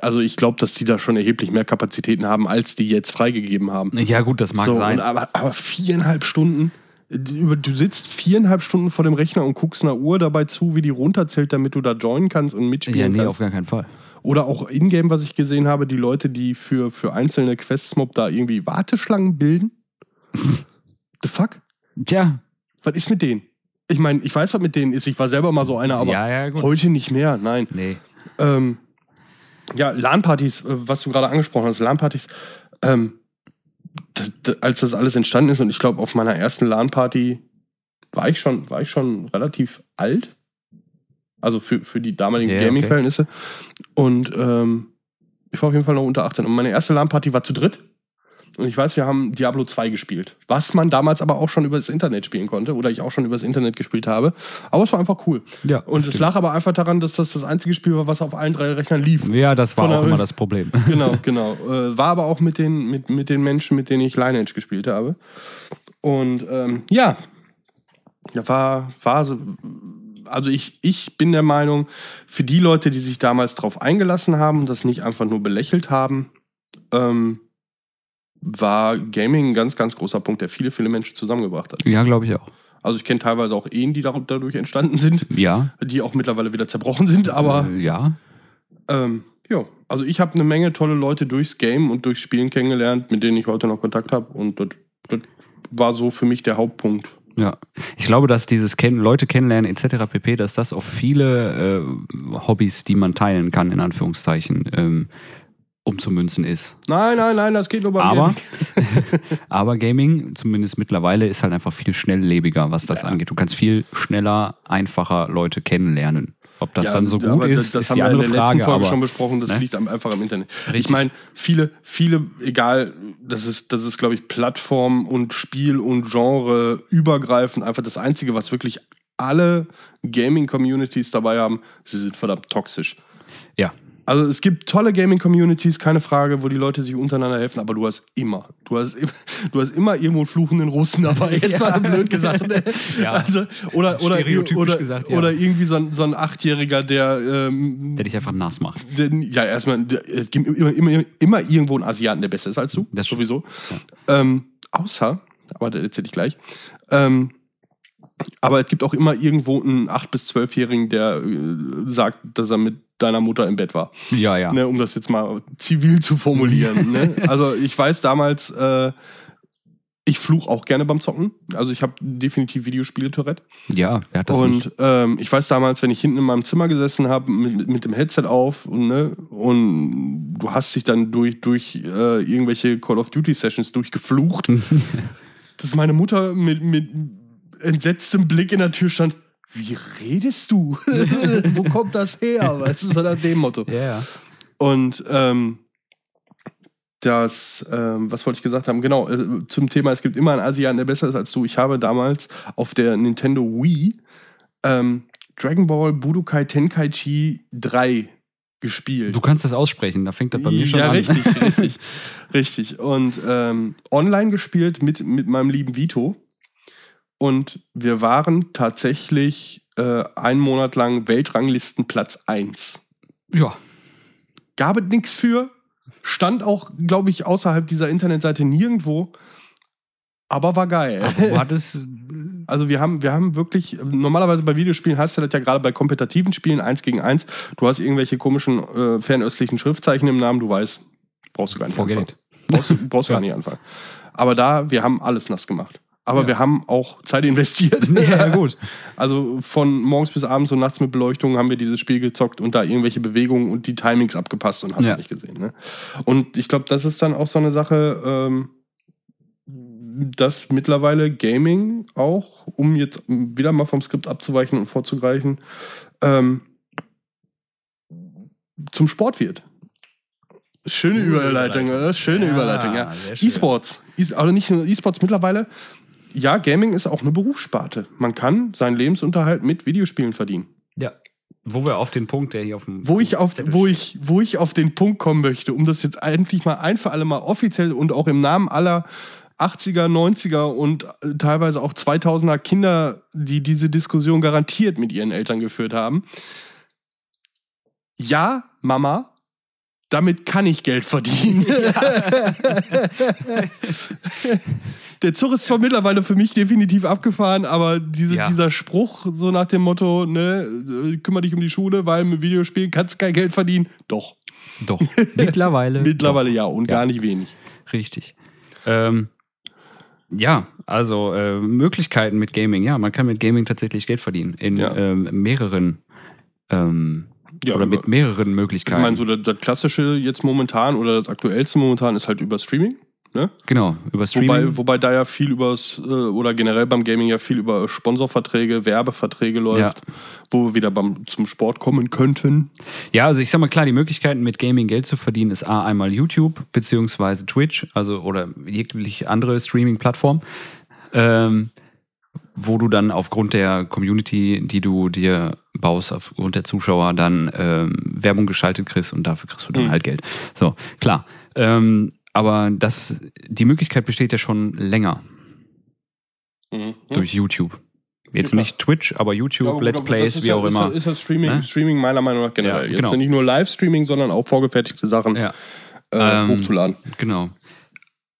also ich glaube, dass die da schon erheblich mehr Kapazitäten haben, als die jetzt freigegeben haben. Ja, gut, das mag so, sein. Und aber, aber viereinhalb Stunden, du du sitzt viereinhalb Stunden vor dem Rechner und guckst einer Uhr dabei zu, wie die runterzählt, damit du da joinen kannst und mitspielen ja, nee, kannst. auf gar keinen Fall. Oder auch Ingame, was ich gesehen habe, die Leute, die für, für einzelne Quests-Mob da irgendwie Warteschlangen bilden. *laughs* The fuck? Tja, Was ist mit denen? Ich meine, ich weiß, was mit denen ist. Ich war selber mal so einer, aber ja, ja, heute nicht mehr. Nein. Nee. Ähm, ja, LAN-Partys, äh, was du gerade angesprochen hast, LAN-Partys, ähm, als das alles entstanden ist und ich glaube, auf meiner ersten LAN-Party war ich schon, war ich schon relativ alt. Also für, für die damaligen Ja, Gaming-Verhältnisse. Und ähm, ich war auf jeden Fall noch unter 18. Und meine erste LAN-Party war zu dritt. Und ich weiß, wir haben Diablo 2 gespielt. Was man damals aber auch schon über das Internet spielen konnte. Oder ich auch schon über das Internet gespielt habe. Aber es war einfach cool. Ja, Und es lag aber einfach daran, dass das das einzige Spiel war, was auf allen drei Rechnern lief. ja, das war Von auch immer das Problem. *laughs* Genau, *laughs* genau. Äh, war aber auch mit den, mit, mit den Menschen, mit denen ich Lineage gespielt habe. Und ähm, ja, ja, war, war so. Also ich, ich bin der Meinung, für die Leute, die sich damals drauf eingelassen haben und das nicht einfach nur belächelt haben, ähm, war Gaming ein ganz, ganz großer Punkt, der viele, viele Menschen zusammengebracht hat. Ja, glaube ich auch. Also ich kenne teilweise auch Ehen, die dadurch entstanden sind, Ja. die auch mittlerweile wieder zerbrochen sind, aber Äh, ja. ähm, ja, also ich habe eine Menge tolle Leute durchs Game und durchs Spielen kennengelernt, mit denen ich heute noch Kontakt habe. Und das, das war so für mich der Hauptpunkt. Ja, ich glaube, dass dieses Ken Leute kennenlernen etc. pp., dass das auf viele äh, Hobbys, die man teilen kann, in Anführungszeichen, ähm, umzumünzen ist. Nein, nein, nein, das geht nur bei Aber, mir. *laughs* aber Gaming, zumindest mittlerweile, ist halt einfach viel schnelllebiger, was das Ja. angeht. Du kannst viel schneller, einfacher Leute kennenlernen. Ob das Ja, dann so gut ist, das, das ist haben wir in der letzten Frage. Folge Aber schon besprochen, das ne? liegt am- einfach im Internet. Ich Richtig. meine, viele, viele, egal, das ist, das ist, glaube ich, Plattform und Spiel und Genre übergreifend einfach das Einzige, was wirklich alle Gaming-Communities dabei haben, sie sind verdammt toxisch. Ja. Also es gibt tolle Gaming-Communities, keine Frage, wo die Leute sich untereinander helfen, aber du hast immer, du hast, *laughs* du hast immer irgendwo einen fluchenden Russen dabei. *laughs* Jetzt Ja. mal blöd gesagt. Ne? *laughs* Ja. Also, oder, oder, Stereotypisch oder, gesagt, ja. oder irgendwie so ein, so ein Achtjähriger, der, ähm, der dich einfach nass macht. der ja erstmal, der- es gibt immer, immer, immer irgendwo einen Asiaten, der besser ist als du. Das sowieso. Ähm, außer, aber das erzähle ich gleich. Ähm, aber es gibt auch immer irgendwo einen 8- bis 12-Jährigen, der äh, sagt, dass er mit deiner Mutter im Bett war. Ja, ja. Ne, um das jetzt mal zivil zu formulieren. ne? *laughs* Also ich weiß damals, äh, ich fluch auch gerne beim Zocken. Also ich habe definitiv Videospiele-Tourette. Ja, wer hat das? Und ähm, ich weiß damals, wenn ich hinten in meinem Zimmer gesessen habe, mit, mit dem Headset auf und, ne, und du hast dich dann durch, durch äh, irgendwelche Call of Duty-Sessions durchgeflucht, *laughs* dass meine Mutter mit, mit entsetztem Blick in der Tür stand. Wie redest du? *laughs* *laughs* Wo kommt das her? Weißt du, so nach dem Motto. Ja, ja. Und ähm, das, ähm, was wollte ich gesagt haben? Genau, äh, zum Thema, es gibt immer einen Asiaten, der besser ist als du. Ich habe damals auf der Nintendo Wii ähm, Dragon Ball Budokai Tenkaichi 3 gespielt. Du kannst das aussprechen, da fängt das bei mir schon ja, an. richtig, *laughs* richtig, richtig. Und ähm, online gespielt mit, mit meinem lieben Vito. Und wir waren tatsächlich äh, einen Monat lang Weltranglistenplatz 1. Ja, Gab es nichts für, stand auch, glaube ich, außerhalb dieser Internetseite nirgendwo, aber war geil. aber du hattest, *laughs* Also wir haben, wir haben wirklich, normalerweise bei Videospielen hast du das ja gerade bei kompetitiven Spielen eins gegen eins. Du hast irgendwelche komischen äh, fernöstlichen Schriftzeichen im Namen, du weißt, brauchst du gar nicht forget anfangen. Brauchst, brauchst *laughs* Ja. gar nicht anfangen. Aber da, wir haben alles nass gemacht. Aber Ja. wir haben auch Zeit investiert. *laughs* Ja, *laughs* gut. Also von morgens bis abends und nachts mit Beleuchtung haben wir dieses Spiel gezockt und da irgendwelche Bewegungen und die Timings abgepasst und hast Ja. du nicht gesehen. Ne? Und ich glaube, das ist dann auch so eine Sache, ähm, dass mittlerweile Gaming auch, um jetzt wieder mal vom Skript abzuweichen und vorzugreifen, ähm, zum Sport wird. Schöne Überleitung, oder? Schöne Ja, Überleitung, ja. E-Sports, E- also nicht nur E-Sports mittlerweile. Ja, Gaming ist auch eine Berufssparte. Man kann seinen Lebensunterhalt mit Videospielen verdienen. Ja. Wo wir auf den Punkt, der hier auf dem. Wo ich auf, wo ich, wo ich auf den Punkt kommen möchte, um das jetzt endlich mal ein für alle Mal offiziell und auch im Namen aller 80er, 90er und äh, teilweise auch 2000er Kinder, die diese Diskussion garantiert mit ihren Eltern geführt haben. Ja, Mama, damit kann ich Geld verdienen. *laughs* *laughs* Der Zug ist zwar mittlerweile für mich definitiv abgefahren, aber diese, Ja. dieser Spruch so nach dem Motto, ne, äh, kümmere dich um die Schule, weil mit Videospielen kannst du kein Geld verdienen. Doch, Doch. Mittlerweile. *laughs* mittlerweile ja und Ja. gar nicht wenig. Richtig. Ähm, ja, also äh, Möglichkeiten mit Gaming. Ja, man kann mit Gaming tatsächlich Geld verdienen. In Ja. ähm, mehreren ähm, Ja, oder über- mit mehreren Ich Möglichkeiten. meine, so das, das klassische jetzt momentan oder das aktuellste momentan ist halt über Streaming. Ne? genau, über Streaming. Wobei, wobei da ja viel übers, äh, oder generell beim Gaming ja viel über Sponsorverträge, Werbeverträge läuft, wo wir wieder beim, zum Sport kommen könnten. Ja, also ich sag mal klar, die Möglichkeiten mit Gaming Geld zu verdienen ist A einmal YouTube beziehungsweise Twitch, also oder jegliche andere Streaming-Plattform, ähm, wo du dann aufgrund der Community, die du dir baust, aufgrund der Zuschauer dann ähm, Werbung geschaltet kriegst und dafür kriegst du dann Mhm. halt Geld. So, klar. Ähm, aber das, die Möglichkeit besteht ja schon länger durch YouTube. Jetzt? Ja, nicht Twitch, aber YouTube, Ja, Let's Plays, wie ja, auch ist immer. Ist das Streaming, Ne? Streaming meiner Meinung nach generell. Jetzt genau. ja nicht nur Live-Streaming, sondern auch vorgefertigte Sachen äh, Ähm, hochzuladen. Genau.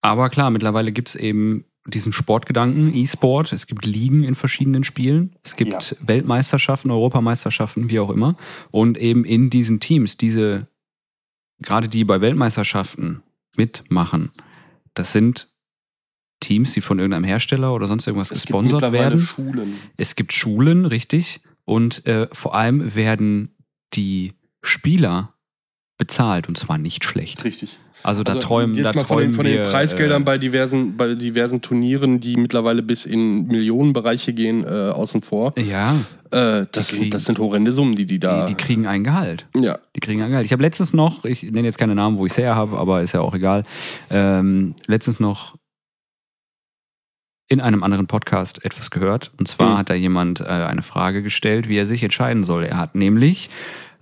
Aber klar, mittlerweile gibt es eben diesen Sportgedanken, E-Sport. Es gibt Ligen in verschiedenen Spielen. Es gibt Ja. Weltmeisterschaften, Europameisterschaften, wie auch immer. Und eben in diesen Teams, diese, gerade die bei Weltmeisterschaften mitmachen, das sind Teams, die von irgendeinem Hersteller oder sonst irgendwas Es gibt gesponsert mittlerweile werden. Schulen. Es gibt Schulen, richtig. Und äh, vor allem werden die Spieler bezahlt und zwar nicht schlecht. Richtig. Also da Also träumen, jetzt da mal von den, träumen von den Preisgeldern äh, bei diversen, bei diversen Turnieren, die mittlerweile bis in Millionenbereiche gehen, äh, außen vor. Ja, Äh, das, kriegen- sind, das sind horrende Summen, die die da. die, die kriegen ein Gehalt. ja. Die kriegen ein Gehalt. Ich habe letztens noch, ich nenne jetzt keine Namen, wo ich es her habe, aber ist ja auch egal. Ähm, letztens noch in einem anderen Podcast etwas gehört. Und zwar Mhm. hat da jemand äh, eine Frage gestellt, wie er sich entscheiden soll. Er hat nämlich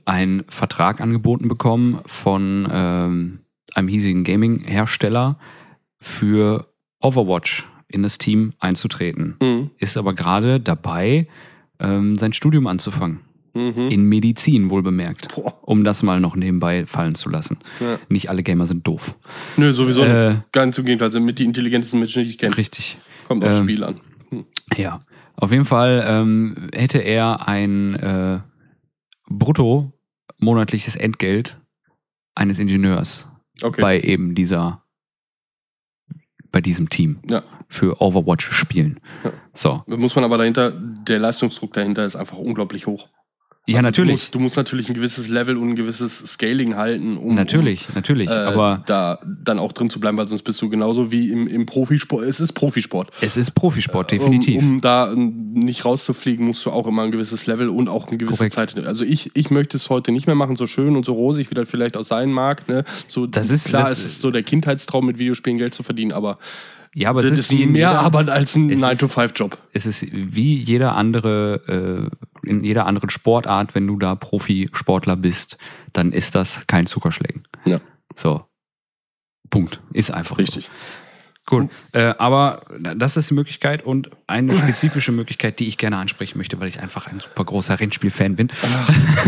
einen Vertrag angeboten bekommen von ähm, einem hiesigen Gaming-Hersteller für Overwatch in das Team einzutreten. Mhm. Ist aber gerade dabei, ähm, sein Studium anzufangen. Mhm. In Medizin wohl bemerkt. Boah. Um das mal noch nebenbei fallen zu lassen. Ja. Nicht alle Gamer sind doof. Nö, sowieso Äh, nicht. Ganz im Gegenteil, sind mit die intelligentesten Menschen, die ich kenne. Richtig. Kommt aufs Ähm, Spiel an. Ja. Auf jeden Fall ähm, hätte er ein äh, brutto monatliches Entgelt eines Ingenieurs Okay. bei eben dieser, bei diesem Team Ja. für Overwatch spielen. Ja. So. Da muss man aber dahinter, der Leistungsdruck dahinter ist einfach unglaublich hoch. Ja, Also natürlich. Du musst, du musst natürlich ein gewisses Level und ein gewisses Scaling halten, um, natürlich, natürlich. um äh, aber da dann auch drin zu bleiben, weil sonst bist du genauso wie im, im Profisport. Es ist Profisport. es ist Profisport, definitiv. Um, um da ähm, nicht rauszufliegen, musst du auch immer ein gewisses Level und auch eine gewisse Korrekt. Zeit. Also ich, ich möchte es heute nicht mehr machen, so schön und so rosig, wie das vielleicht auch sein mag. Ne? So, Das ist- klar, das- es ist so der Kindheitstraum, mit Videospielen Geld zu verdienen, aber, ja, aber das es ist, ist, mehr jeder- Arbeit als ein es ist- 9-to-5-Job. es ist wie jeder andere, äh, in jeder anderen Sportart, wenn du da Profisportler bist, dann ist das kein Zuckerschlägen. Ja. So. Punkt. Ist einfach Richtig. So. Gut, äh, aber das ist die Möglichkeit und eine spezifische Möglichkeit, die ich gerne ansprechen möchte, weil ich einfach ein super großer Rennspiel-Fan bin.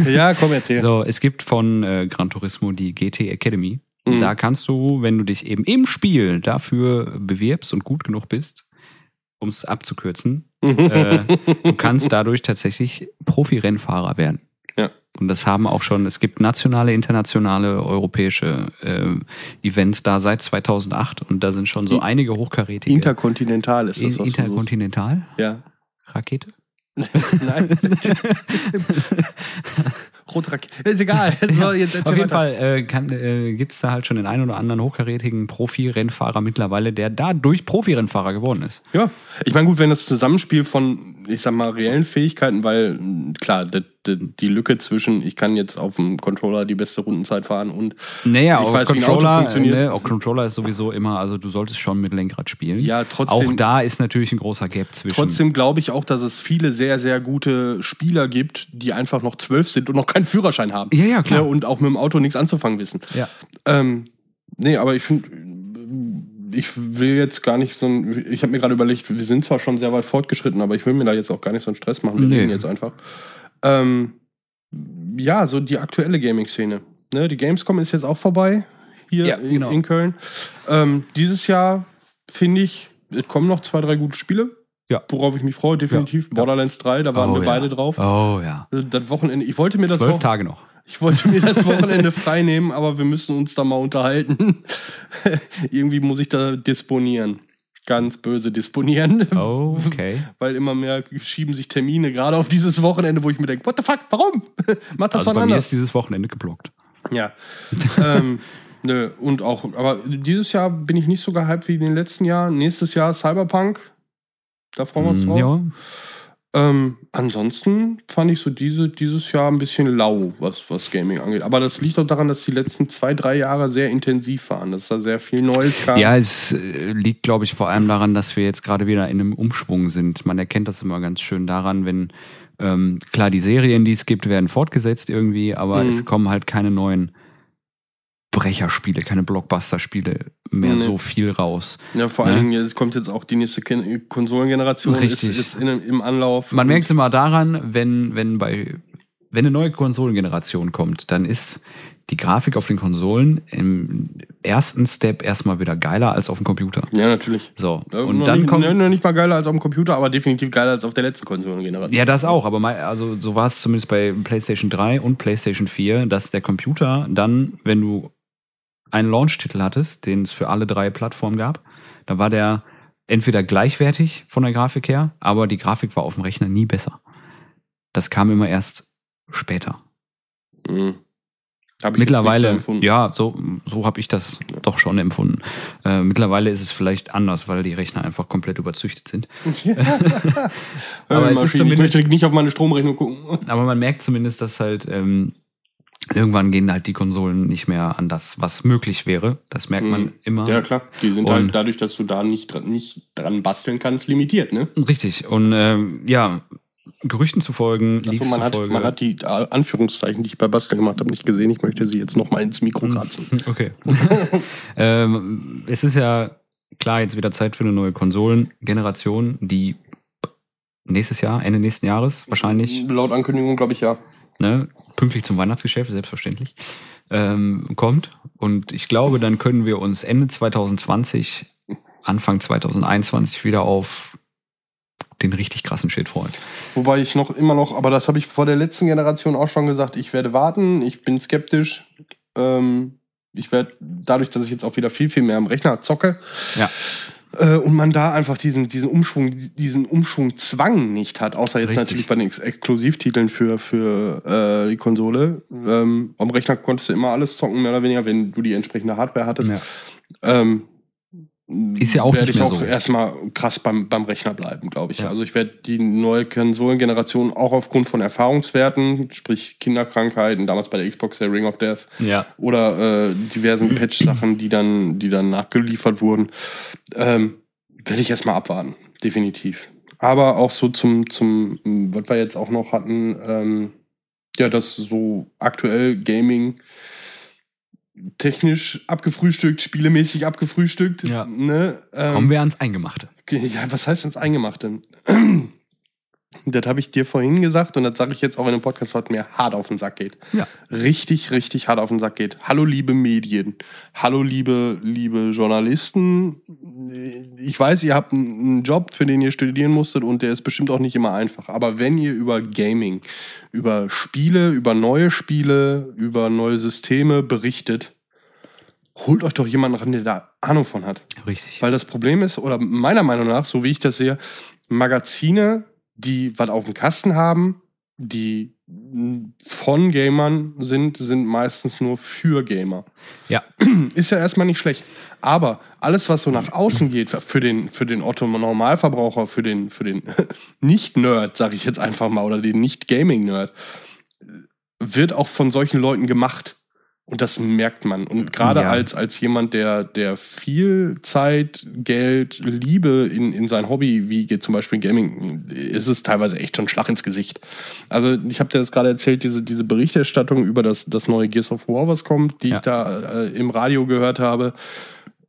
ja, komm, erzähl. So, es gibt von äh, Gran Turismo die GT Academy. Mhm. Da kannst du, wenn du dich eben im Spiel dafür bewirbst und gut genug bist, um es abzukürzen, äh, du *laughs* kannst dadurch tatsächlich Profi-Rennfahrer werden. Ja. Und das haben auch schon, es gibt nationale, internationale, europäische äh, Events da seit 2008 und da sind schon so In- einige hochkarätige. Interkontinental ist das, was Interkontinental? Ja. Rakete? *laughs* Nein. *laughs* Rotrakete. Ist egal. *laughs* So, jetzt Auf jeden weiter. Fall äh, äh, gibt es da halt schon den einen oder anderen hochkarätigen Profi-Rennfahrer mittlerweile, der dadurch Profi-Rennfahrer geworden ist. Ja, ich meine, gut, wenn das Zusammenspiel von, ich sag mal, reellen Fähigkeiten, weil klar, die, die, Lücke zwischen, ich kann jetzt auf dem Controller die beste Rundenzeit fahren und Naja, Ich auch weiß, wie ein Auto Controller, funktioniert. Ne, auch Controller ist sowieso immer, also du solltest schon mit Lenkrad spielen. ja, auch trotzdem, da ist natürlich ein großer Gap zwischen. trotzdem glaube ich auch, dass es viele sehr, sehr gute Spieler gibt, die einfach noch zwölf sind und noch keinen Führerschein haben. Ja, ja, klar. Ne, und auch mit dem Auto nichts anzufangen wissen. Ja. Ähm, nee, aber ich finde, ich will jetzt gar nicht so ein. Ich habe mir gerade überlegt, wir sind zwar schon sehr weit fortgeschritten, aber ich will mir da jetzt auch gar nicht so einen Stress machen. Wir Nee. reden jetzt einfach. Ähm, ja, so die aktuelle Gaming-Szene. Ne, die Gamescom ist jetzt auch vorbei hier Ja, in, genau. in Köln. Ähm, dieses Jahr finde ich, es kommen noch zwei, drei gute Spiele. Ja. Worauf ich mich freue, definitiv. Ja. Borderlands 3, da waren Oh, wir beide drauf. Oh ja. Das Wochenende, ich wollte mir das Zwölf Tage noch. ich wollte mir das *laughs* Wochenende frei nehmen, aber wir müssen uns da mal unterhalten. *laughs* Irgendwie muss ich da disponieren. Ganz böse disponieren. Oh, okay. *laughs* Weil immer mehr schieben sich Termine gerade auf dieses Wochenende, wo ich mir denke, what the fuck, warum? *laughs* Mach das Also wann bei mir anders. ist dieses Wochenende geblockt. Ja. ähm, nö, und auch, aber dieses Jahr bin ich nicht so gehypt wie in den letzten Jahren. Nächstes Jahr Cyberpunk. Da freuen wir uns Mm, drauf. Ja. Ähm, ansonsten fand ich so diese, dieses Jahr ein bisschen lau, was, was Gaming angeht. Aber das liegt auch daran, dass die letzten zwei, drei Jahre sehr intensiv waren, dass da sehr viel Neues kam. Ja, es äh, liegt, glaube ich, vor allem daran, dass wir jetzt gerade wieder in einem Umschwung sind. Man erkennt das immer ganz schön daran, wenn ähm, klar die Serien, die es gibt, werden fortgesetzt irgendwie, aber Mhm. es kommen halt keine neuen Brecherspiele, keine Blockbuster-Spiele mehr Nee. so viel raus. Ja, vor Ne? allen Dingen, es kommt jetzt auch die nächste Ken- Konsolengeneration, ist, Richtig. ist in, im Anlauf. Man merkt es immer daran, wenn, wenn bei wenn eine neue Konsolengeneration kommt, dann ist die Grafik auf den Konsolen im ersten Step erstmal wieder geiler als auf dem Computer. Ja, natürlich. So. Ja, Und dann nicht, kommt. ne, noch nicht mal geiler als auf dem Computer, aber definitiv geiler als auf der letzten Konsolengeneration. Ja, das auch, aber mal, also so war es zumindest bei PlayStation 3 und PlayStation 4, dass der Computer dann, wenn du einen Launch-Titel hattest, den es für alle drei Plattformen gab, da war der entweder gleichwertig von der Grafik her, aber die Grafik war auf dem Rechner nie besser. Das kam immer erst später. Mhm. So Mittlerweile, empfunden. ja, so, so habe ich das doch schon empfunden. Äh, mittlerweile ist es vielleicht anders, weil die Rechner einfach komplett überzüchtet sind. *laughs* aber es ist Maschine, ich zumindest- möchte nicht auf meine Stromrechnung gucken. Aber man merkt zumindest, dass halt ähm, irgendwann gehen halt die Konsolen nicht mehr an das, was möglich wäre. Das merkt man Mhm. immer. Ja, klar. Die sind Und- halt dadurch, dass du da nicht dran, nicht dran basteln kannst, limitiert, ne? Richtig. Und ähm, ja, Gerüchten zu folgen, Achso, Leaks man, hat, man hat die äh, Anführungszeichen, die ich bei Basteln gemacht habe, nicht gesehen. Ich möchte sie jetzt nochmal ins Mikro kratzen. *laughs* Okay. *laughs* ähm, es ist ja klar jetzt wieder Zeit für eine neue Konsolengeneration, die nächstes Jahr, Ende nächsten Jahres wahrscheinlich, Laut Ankündigung, glaube ich, ja. ne, pünktlich zum Weihnachtsgeschäft, selbstverständlich, ähm, kommt. Und ich glaube, dann können wir uns Ende 2020, Anfang 2021 wieder auf den richtig krassen Shit freuen. Wobei ich noch immer noch, aber das habe ich vor der letzten Generation auch schon gesagt, ich werde warten, ich bin skeptisch. Ähm, ich werde, dadurch, dass ich jetzt auch wieder viel, viel mehr am Rechner zocke, Ja. Äh, und man da einfach diesen, diesen Umschwung, diesen Umschwungzwang nicht hat, außer jetzt Richtig. natürlich bei den Ex Exklusivtiteln für, für äh, die Konsole. Ähm, am Rechner konntest du immer alles zocken, mehr oder weniger, wenn du die entsprechende Hardware hattest. Ja. Ähm, Ist ja auch werde ich auch so. erstmal krass beim, beim Rechner bleiben, glaube ich. Ja. Also ich werde die neue Konsolengeneration auch aufgrund von Erfahrungswerten, sprich Kinderkrankheiten, damals bei der Xbox der Ring of Death Ja. oder äh, diversen Patch-Sachen, die dann, die dann nachgeliefert wurden, ähm, werde ich erstmal abwarten, definitiv. Aber auch so zum, zum, was wir jetzt auch noch hatten, ähm, ja, das so aktuell Gaming technisch abgefrühstückt, spielemäßig abgefrühstückt. Ja. Ne? Ähm, Kommen wir ans Eingemachte. Ja, was heißt ins Eingemachte? Das habe ich dir vorhin gesagt und das sage ich jetzt auch in dem Podcast, was mir hart auf den Sack geht. Ja. Richtig, richtig hart auf den Sack geht. Hallo, liebe Medien. Hallo, liebe, liebe Journalisten. Ich weiß, ihr habt einen Job, für den ihr studieren musstet und der ist bestimmt auch nicht immer einfach. Aber wenn ihr über Gaming, über Spiele, über neue Spiele, über neue Systeme berichtet, holt euch doch jemanden ran, der da Ahnung von hat. Richtig. Weil das Problem ist, oder meiner Meinung nach, so wie ich das sehe, Magazine, die was auf dem Kasten haben, die von Gamern sind, sind meistens nur für Gamer. Ja. *clears throat* Ist ja erstmal nicht schlecht. Aber alles, was so nach außen geht, für den, für den Otto Normalverbraucher, für den, für den *laughs* Nicht-Nerd, sag ich jetzt einfach mal, oder den Nicht-Gaming-Nerd, wird auch von solchen Leuten gemacht. Und das merkt man. Und gerade Ja. als, als jemand, der, der viel Zeit, Geld, Liebe in, in sein Hobby, wie geht zum Beispiel Gaming, ist es teilweise echt schon Schlag ins Gesicht. Also ich habe dir das gerade erzählt, diese, diese Berichterstattung über das, das neue Gears of War, was kommt, die Ja. ich da äh, im Radio gehört habe.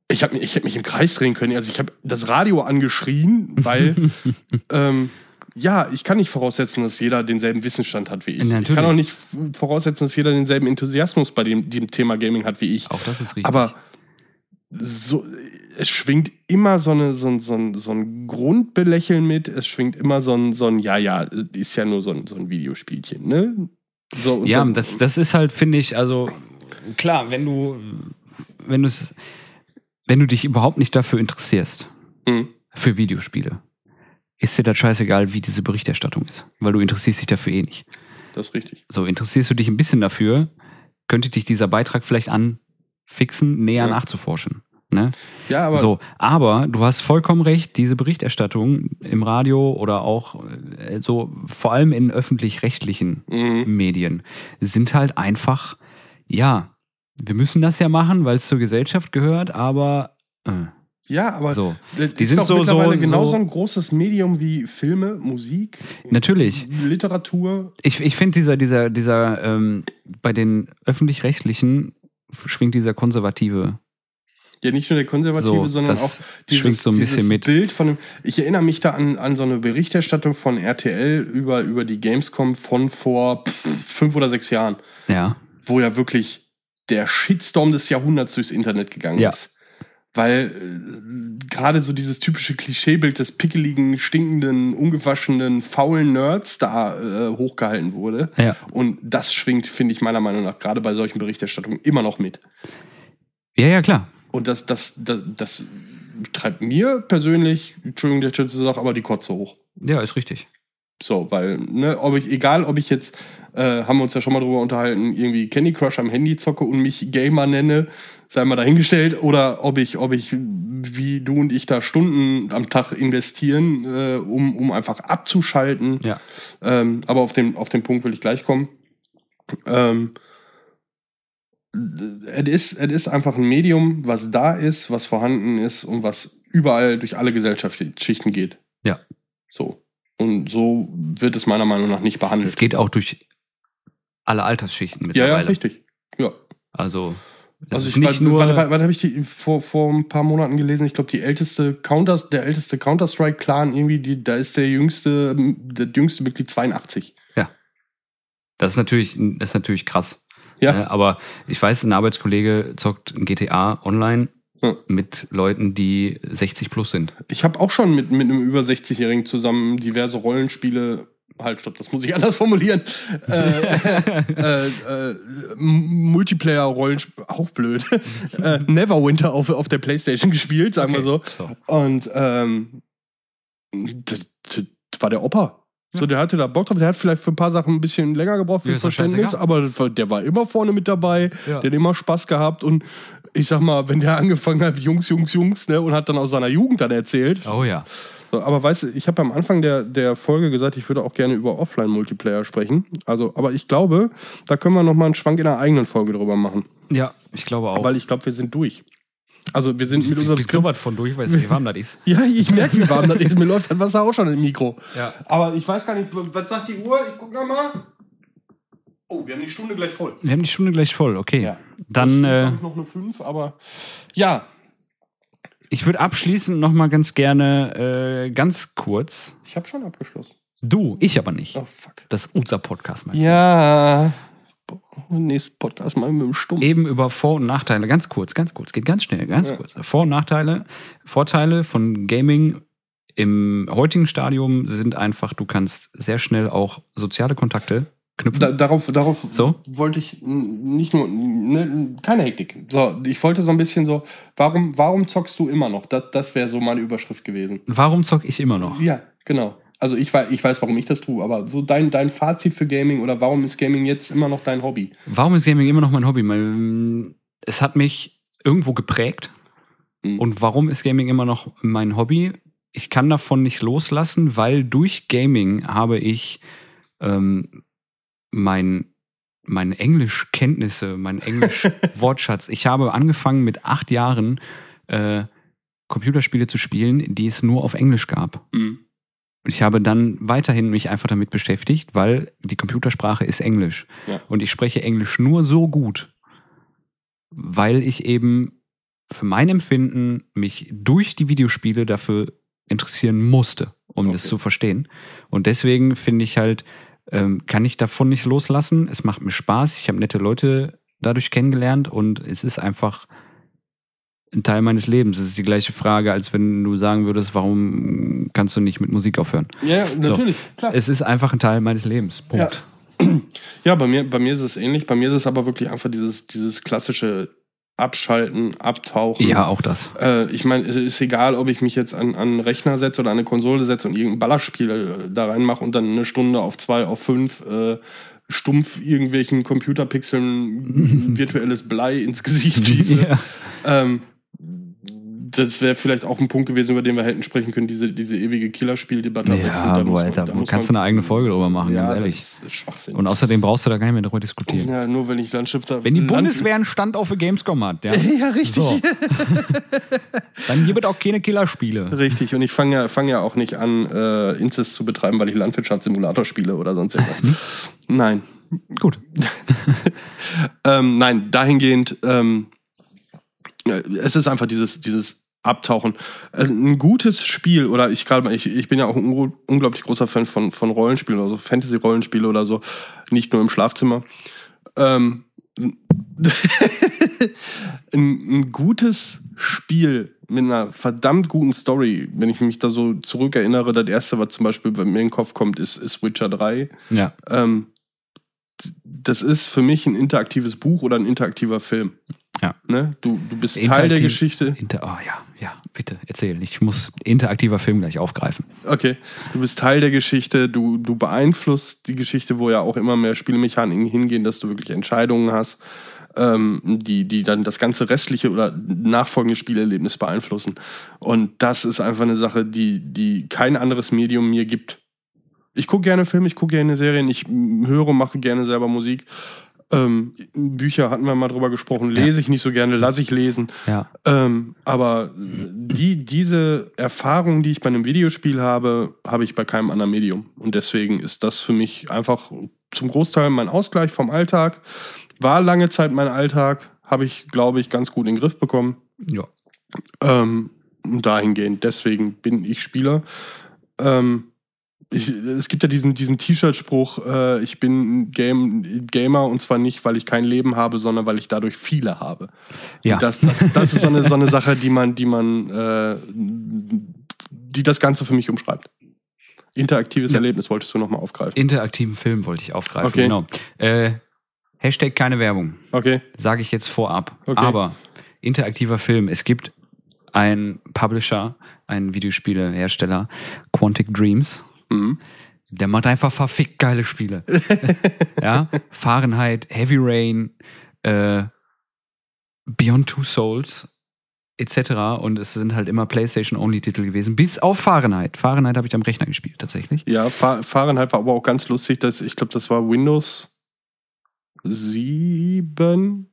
Ich habe ich hab mich im Kreis drehen können. Also ich habe das Radio angeschrien, weil *laughs* ähm, ja, ich kann nicht voraussetzen, dass jeder denselben Wissensstand hat wie ich. Ich Natürlich. kann auch nicht voraussetzen, dass jeder denselben Enthusiasmus bei dem, dem Thema Gaming hat wie ich. Auch das ist richtig. Aber so, es schwingt immer so, eine, so, ein, so, ein, so ein Grundbelächeln mit. Es schwingt immer so ein, so ein ja, ja, ist ja nur so ein, so ein Videospielchen, ne? So, ja, dann- das, das ist halt, finde ich, also klar, wenn du, wenn du wenn du dich überhaupt nicht dafür interessierst, Hm. für Videospiele, ist dir das scheißegal, wie diese Berichterstattung ist. Weil du interessierst dich dafür eh nicht. Das ist richtig. So, interessierst du dich ein bisschen dafür, könnte dich dieser Beitrag vielleicht anfixen, näher Ja. nachzuforschen. Ne? Ja, aber so, aber du hast vollkommen recht, diese Berichterstattung im Radio oder auch äh, so, vor allem in öffentlich-rechtlichen Mhm. Medien, sind halt einfach, ja, wir müssen das ja machen, weil es zur Gesellschaft gehört, aber äh, ja, aber so. das Die ist sind doch so- mittlerweile so- genauso so- ein großes Medium wie Filme, Musik, Natürlich. Literatur. Ich, ich finde dieser, dieser, dieser, ähm, bei den öffentlich-rechtlichen schwingt dieser konservative Ja, nicht nur der Konservative, so, sondern auch dieses, so dieses. Bild von dem. Ich erinnere mich da an, an so eine Berichterstattung von RTL über, über die Gamescom von vor pff, fünf oder sechs Jahren, Ja, wo ja wirklich der Shitstorm des Jahrhunderts durchs Internet gegangen Ja. ist. Weil äh, gerade so dieses typische Klischeebild des pickeligen, stinkenden, ungewaschenen, faulen Nerds da äh, hochgehalten wurde. ja. Und das schwingt, finde ich meiner Meinung nach, gerade bei solchen Berichterstattungen immer noch mit. Ja, ja, klar. Und das, das, das, das treibt mir persönlich, Entschuldigung, der Schütze sagt, aber die Kotze hoch. Ja, ist richtig. So, weil, ne, ob ich, egal ob ich jetzt, äh, haben wir uns ja schon mal drüber unterhalten, irgendwie Candy Crush am Handy zocke und mich Gamer nenne, sei mal dahingestellt, oder ob ich, ob ich, wie du und ich da Stunden am Tag investieren, äh, um, um einfach abzuschalten. Ja. Ähm, aber auf den, auf den Punkt will ich gleich kommen. Ähm, es ist, es ist einfach ein Medium, was da ist, was vorhanden ist und was überall durch alle Gesellschaftsschichten geht. Ja. So. Und so wird es meiner Meinung nach nicht behandelt. Es geht auch durch alle Altersschichten ja, ja, mittlerweile. richtig. Ja. Also, es Also ist ich nicht nur. warte, warte, warte habe ich die vor, vor ein paar Monaten gelesen? Ich glaube, die älteste Counter, der älteste Counter-Strike-Clan irgendwie, die, da ist der jüngste, der jüngste Mitglied 82. Das ist natürlich, das ist natürlich krass. Ja. Ne? Aber ich weiß, ein Arbeitskollege zockt ein GTA online Ja. mit Leuten, die 60 plus sind. Ich habe auch schon mit, mit einem über 60-Jährigen zusammen diverse Rollenspiele. Halt, stopp, das muss ich *laughs* anders formulieren. äh, äh, äh, Multiplayer-Rollenspiel, auch blöd. *laughs* äh, Neverwinter auf, auf der Playstation gespielt, sagen wir so. so. Und ähm, das, war der Opa. So, der hatte da Bock drauf. Der hat vielleicht für ein paar Sachen ein bisschen länger gebraucht für Ja, Verständnis, aber der war immer vorne mit dabei. Ja. Der hat immer Spaß gehabt. Und ich sag mal, wenn der angefangen hat, Jungs, Jungs, Jungs, ne, und hat dann aus seiner Jugend dann erzählt. Oh ja. So, aber weißt du, ich habe am Anfang der, der Folge gesagt, ich würde auch gerne über Offline-Multiplayer sprechen. Also, aber ich glaube, da können wir noch mal einen Schwank in einer eigenen Folge drüber machen. Ja, ich glaube auch. Weil ich glaube, wir sind durch. Also, wir sind mit unserem ich bin von durch, weil wie warm das ist. *laughs* Ja, ich merke, wie warm das ist. Mir läuft das Wasser auch schon im Mikro. Ja. Aber ich weiß gar nicht, was sagt die Uhr? Ich guck noch mal. Oh, wir haben die Stunde gleich voll. Wir haben die Stunde gleich voll, okay. Ja. Dann, Da äh, noch eine 5, aber ja. ich würde abschließend noch mal ganz gerne, äh, ganz kurz, Ich habe schon abgeschlossen. du, ich aber nicht, Oh, fuck. das User-Podcast mal. Ja. Boah, Nächsten Podcast mal mit dem Stumm. Eben über Vor- und Nachteile, ganz kurz, ganz kurz, geht ganz schnell, ganz Ja. kurz. Vor- und Nachteile, Vorteile von Gaming im heutigen Stadium sind einfach, du kannst sehr schnell auch soziale Kontakte knüpfen. Da, darauf darauf So? wollte ich nicht nur, ne, keine Hektik. So, ich wollte so ein bisschen so, warum, warum zockst du immer noch? Das, das wäre so meine Überschrift gewesen. Warum zock ich immer noch? Ja, genau. Also ich weiß, ich weiß, warum ich das tue, aber so dein, dein Fazit für Gaming oder warum ist Gaming jetzt immer noch dein Hobby? Warum ist Gaming immer noch mein Hobby? Mm, es hat mich irgendwo geprägt. Mhm. Und warum ist Gaming immer noch mein Hobby? Ich kann davon nicht loslassen, weil durch Gaming habe ich ähm, mein, meine Englischkenntnisse, mein Englisch-Wortschatz. *laughs* Ich habe angefangen mit acht Jahren äh, Computerspiele zu spielen, die es nur auf Englisch gab. Mhm. Und ich habe dann weiterhin mich einfach damit beschäftigt, weil die Computersprache ist Englisch. Ja. Und ich spreche Englisch nur so gut, weil ich eben für mein Empfinden mich durch die Videospiele dafür interessieren musste, um das Okay. zu verstehen. Und deswegen finde ich halt, ähm, kann ich davon nicht loslassen. Es macht mir Spaß. Ich habe nette Leute dadurch kennengelernt und es ist einfach ein Teil meines Lebens. Es ist die gleiche Frage, als wenn du sagen würdest, warum kannst du nicht mit Musik aufhören? Ja, natürlich, klar. Es ist einfach ein Teil meines Lebens. Punkt. *clears throat* Ja, bei mir, bei mir ist es ähnlich. Bei mir ist es aber wirklich einfach dieses, dieses klassische Abschalten, Abtauchen. Ja, auch das. Äh, ich meine, es ist egal, ob ich mich jetzt an, an einen Rechner setze oder an eine Konsole setze und irgendein Ballerspiel äh, da reinmache und dann eine Stunde auf zwei, auf fünf äh, stumpf irgendwelchen Computerpixeln *laughs* virtuelles Blei ins Gesicht schieße. Ja. Ähm, das wäre vielleicht auch ein Punkt gewesen, über den wir hätten sprechen können, diese, diese ewige Killerspieldebatte. Aber Ja, da boah, man- Alter, muss kannst man- du eine eigene Folge drüber machen, ja, ganz ehrlich. Das ist Schwachsinn. Und außerdem brauchst du da gar nicht mehr darüber diskutieren. ja, nur wenn ich Landstifter. Wenn die Land- Bundeswehr einen Stand auf der Gamescom hat, ja, *laughs* Ja, richtig. So. dann gibt es auch keine Killerspiele. Richtig, und ich fange ja, fang ja auch nicht an, äh, Inzest zu betreiben, weil ich Landwirtschaftssimulator spiele oder sonst irgendwas. Nein. Gut. *laughs* Ähm, nein, dahingehend, ähm, äh, es ist einfach dieses, dieses Abtauchen. Äh, Ein gutes Spiel, oder ich gerade, ich, ich bin ja auch ein ungl- unglaublich großer Fan von, von Rollenspielen oder so, Fantasy-Rollenspiele oder so, nicht nur im Schlafzimmer. Ähm, *laughs* ein, ein gutes Spiel mit einer verdammt guten Story, wenn ich mich da so zurückerinnere, das erste, was zum Beispiel bei mir in den Kopf kommt, ist, ist Witcher 3. Ja, Ähm, das ist für mich ein interaktives Buch oder ein interaktiver Film. Ja. Ne? Du, du bist Teil der Interaktiv- Geschichte. Inter oh, ja, ja, bitte, erzähl. Ich muss interaktiver Film gleich aufgreifen. Okay. Du bist Teil der Geschichte, du, du beeinflusst die Geschichte, wo ja auch immer mehr Spielmechaniken hingehen, dass du wirklich Entscheidungen hast, ähm, die, die dann das ganze restliche oder nachfolgende Spielerlebnis beeinflussen. Und das ist einfach eine Sache, die, die kein anderes Medium mir gibt. Ich gucke gerne Filme, ich gucke gerne Serien, ich höre und mache gerne selber Musik. Ähm, Bücher hatten wir mal drüber gesprochen, Ja. lese ich nicht so gerne, lasse ich lesen. Ja, Ähm, aber die, diese Erfahrung, die ich bei einem Videospiel habe, habe ich bei keinem anderen Medium. Und deswegen ist das für mich einfach zum Großteil mein Ausgleich vom Alltag. War lange Zeit mein Alltag, habe ich, glaube ich, ganz gut in den Griff bekommen. ja. Ähm, dahingehend, deswegen bin ich Spieler. Ähm, ich, es gibt ja diesen, diesen T-Shirt-Spruch, äh, ich bin ein Game, Gamer und zwar nicht, weil ich kein Leben habe, sondern weil ich dadurch viele habe. Ja. Und Das, das, das ist so eine, so eine Sache, die man, die man, äh, die das Ganze für mich umschreibt. Interaktives Ja. Erlebnis wolltest du nochmal aufgreifen. Interaktiven Film wollte ich aufgreifen. Okay. Genau. Äh, Hashtag keine Werbung. Okay. Sage ich jetzt vorab. Okay. Aber interaktiver Film. Es gibt einen Publisher, einen Videospielehersteller, Quantic Dreams. Mhm. Der macht einfach verfickt geile Spiele. *laughs* ja, Fahrenheit, Heavy Rain, äh, Beyond Two Souls, etc. Und es sind halt immer PlayStation-Only-Titel gewesen, bis auf Fahrenheit. Fahrenheit habe ich am Rechner gespielt, tatsächlich. Ja, Fa- Fahrenheit war aber auch ganz lustig, dass ich glaube, das war Windows 7.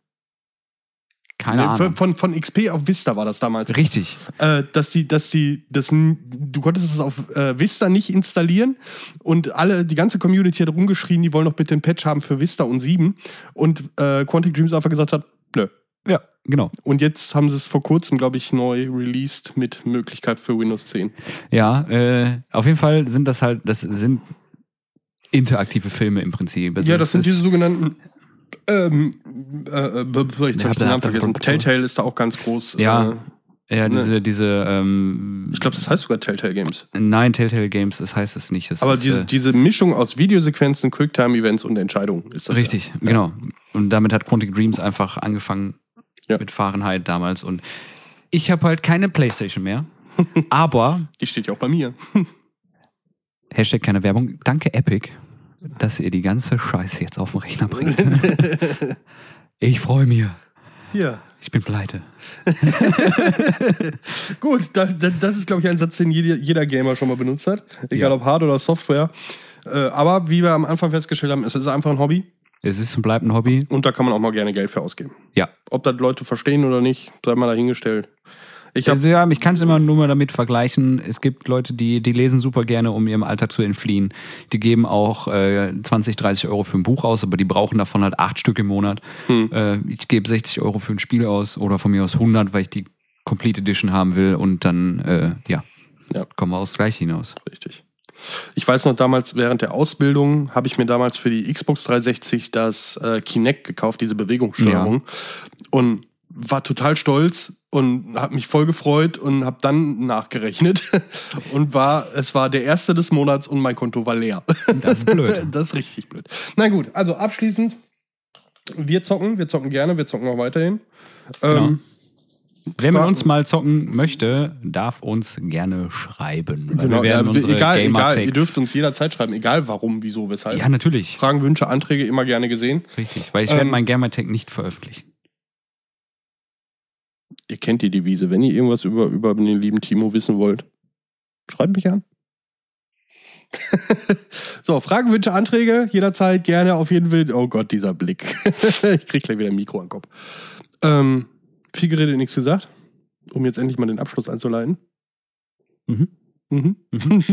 Keine Nee, Ahnung. Von, von XP auf Vista war das damals. Richtig. Äh, dass die, dass die, das, du konntest es auf äh, Vista nicht installieren und alle, die ganze Community hat rumgeschrien, die wollen doch bitte einen Patch haben für Vista und 7 und äh, Quantic Dreams einfach gesagt hat, nö. Ja, genau. Und jetzt haben sie es vor kurzem, glaube ich, neu released mit Möglichkeit für Windows 10. Ja, äh, auf jeden Fall sind das halt, das sind interaktive Filme im Prinzip. Also ja, das sind ist- diese sogenannten ähm, äh, äh, habe ich den Namen vergessen. Telltale ist da auch ganz groß. Ja. Äh, Ja, ne. diese, diese, ähm, ich glaube, das heißt sogar Telltale Games. nein, Telltale Games, das heißt es nicht. Das Aber ist, diese, äh, diese Mischung aus Videosequenzen, Quicktime-Events und Entscheidungen ist das. Richtig, genau. Und damit hat Quantic Dreams einfach angefangen Ja. mit Fahrenheit damals. Und ich habe halt keine Playstation mehr. *laughs* aber, Ja. Die steht ja auch bei mir. *laughs* Hashtag keine Werbung, danke Epic, dass ihr die ganze Scheiße jetzt auf den Rechner bringt. *laughs* ich freue mich. ja. Ich bin pleite. *laughs* Gut, da, da, das ist, glaube ich, ein Satz, den jeder, jeder Gamer schon mal benutzt hat. Egal Ja. ob Hard- oder Software. Äh, aber wie wir am Anfang festgestellt haben, es ist einfach ein Hobby Es ist und bleibt ein Hobby. und da kann man auch mal gerne Geld für ausgeben. Ja. Ob das Leute verstehen oder nicht, sei mal dahingestellt. Ich habe Also, ja, ich kann es immer nur mal damit vergleichen. Es gibt Leute, die, die lesen super gerne, um ihrem Alltag zu entfliehen. Die geben auch äh, 20, 30 Euro für ein Buch aus, aber die brauchen davon halt acht Stück im Monat. Hm. Äh, ich gebe 60 Euro für ein Spiel aus oder von mir aus 100, weil ich die Complete Edition haben will und dann, äh, ja, Ja. kommen wir aufs Gleiche hinaus. Richtig. Ich weiß noch damals, während der Ausbildung habe ich mir damals für die Xbox 360 das äh, Kinect gekauft, diese Bewegungssteuerung. Und war total stolz und habe mich voll gefreut und habe dann nachgerechnet *laughs* und war, es war der erste des Monats und mein Konto war leer. Das ist blöd. *laughs* Das ist richtig blöd. Na gut, also abschließend, wir zocken, wir zocken gerne, wir zocken auch weiterhin. Ähm, Wer mit uns mal zocken möchte, darf uns gerne schreiben. Genau, wir werden ja, unsere egal, egal, ihr dürft uns jederzeit schreiben, egal warum, wieso, weshalb. Ja, natürlich. Fragen, Wünsche, Anträge immer gerne gesehen. Richtig, weil ich werde Ähm, mein Gamertag nicht veröffentlichen. Ihr kennt die Devise. Wenn ihr irgendwas über, über den lieben Timo wissen wollt, schreibt mich an. *laughs* so, Fragen, Wünsche, Anträge, jederzeit gerne auf jeden Fall. Oh Gott, dieser Blick. *laughs* ich krieg gleich wieder ein Mikro an den Kopf. Ähm, viel geredet, nichts gesagt. Um jetzt endlich mal den Abschluss einzuleiten. Mhm. Mhm. *laughs*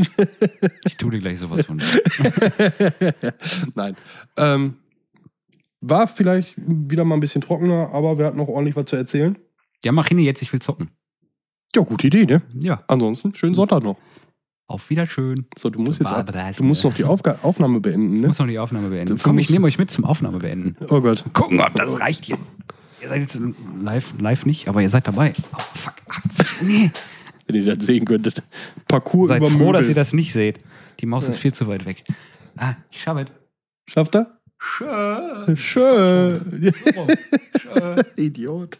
Ich tue dir gleich sowas von. Nein. Ähm, war vielleicht wieder mal ein bisschen trockener, aber wir hatten noch ordentlich was zu erzählen. Ja, mach hin jetzt, ich will zocken. Ja, gute Idee, ne? Ja, Ansonsten, schönen Sonntag noch. auf Wiederschön. So, du musst jetzt du musst noch die Aufga Aufnahme beenden, ne? muss noch die Aufnahme beenden. Du Komm, ich nehme euch mit zum Aufnahme beenden. Oh Gott. Gucken, ob das reicht hier. Ihr seid jetzt live, live nicht, aber ihr seid dabei. Oh, fuck. Ah, nee. Wenn ihr das sehen könntet. Parcours Seid über froh, Möbel. dass ihr das nicht seht. Die Maus Ja. ist viel zu weit weg. Ah, ich schaffe es. Schafft er? Schön. Schön. Schön. *laughs* Idiot.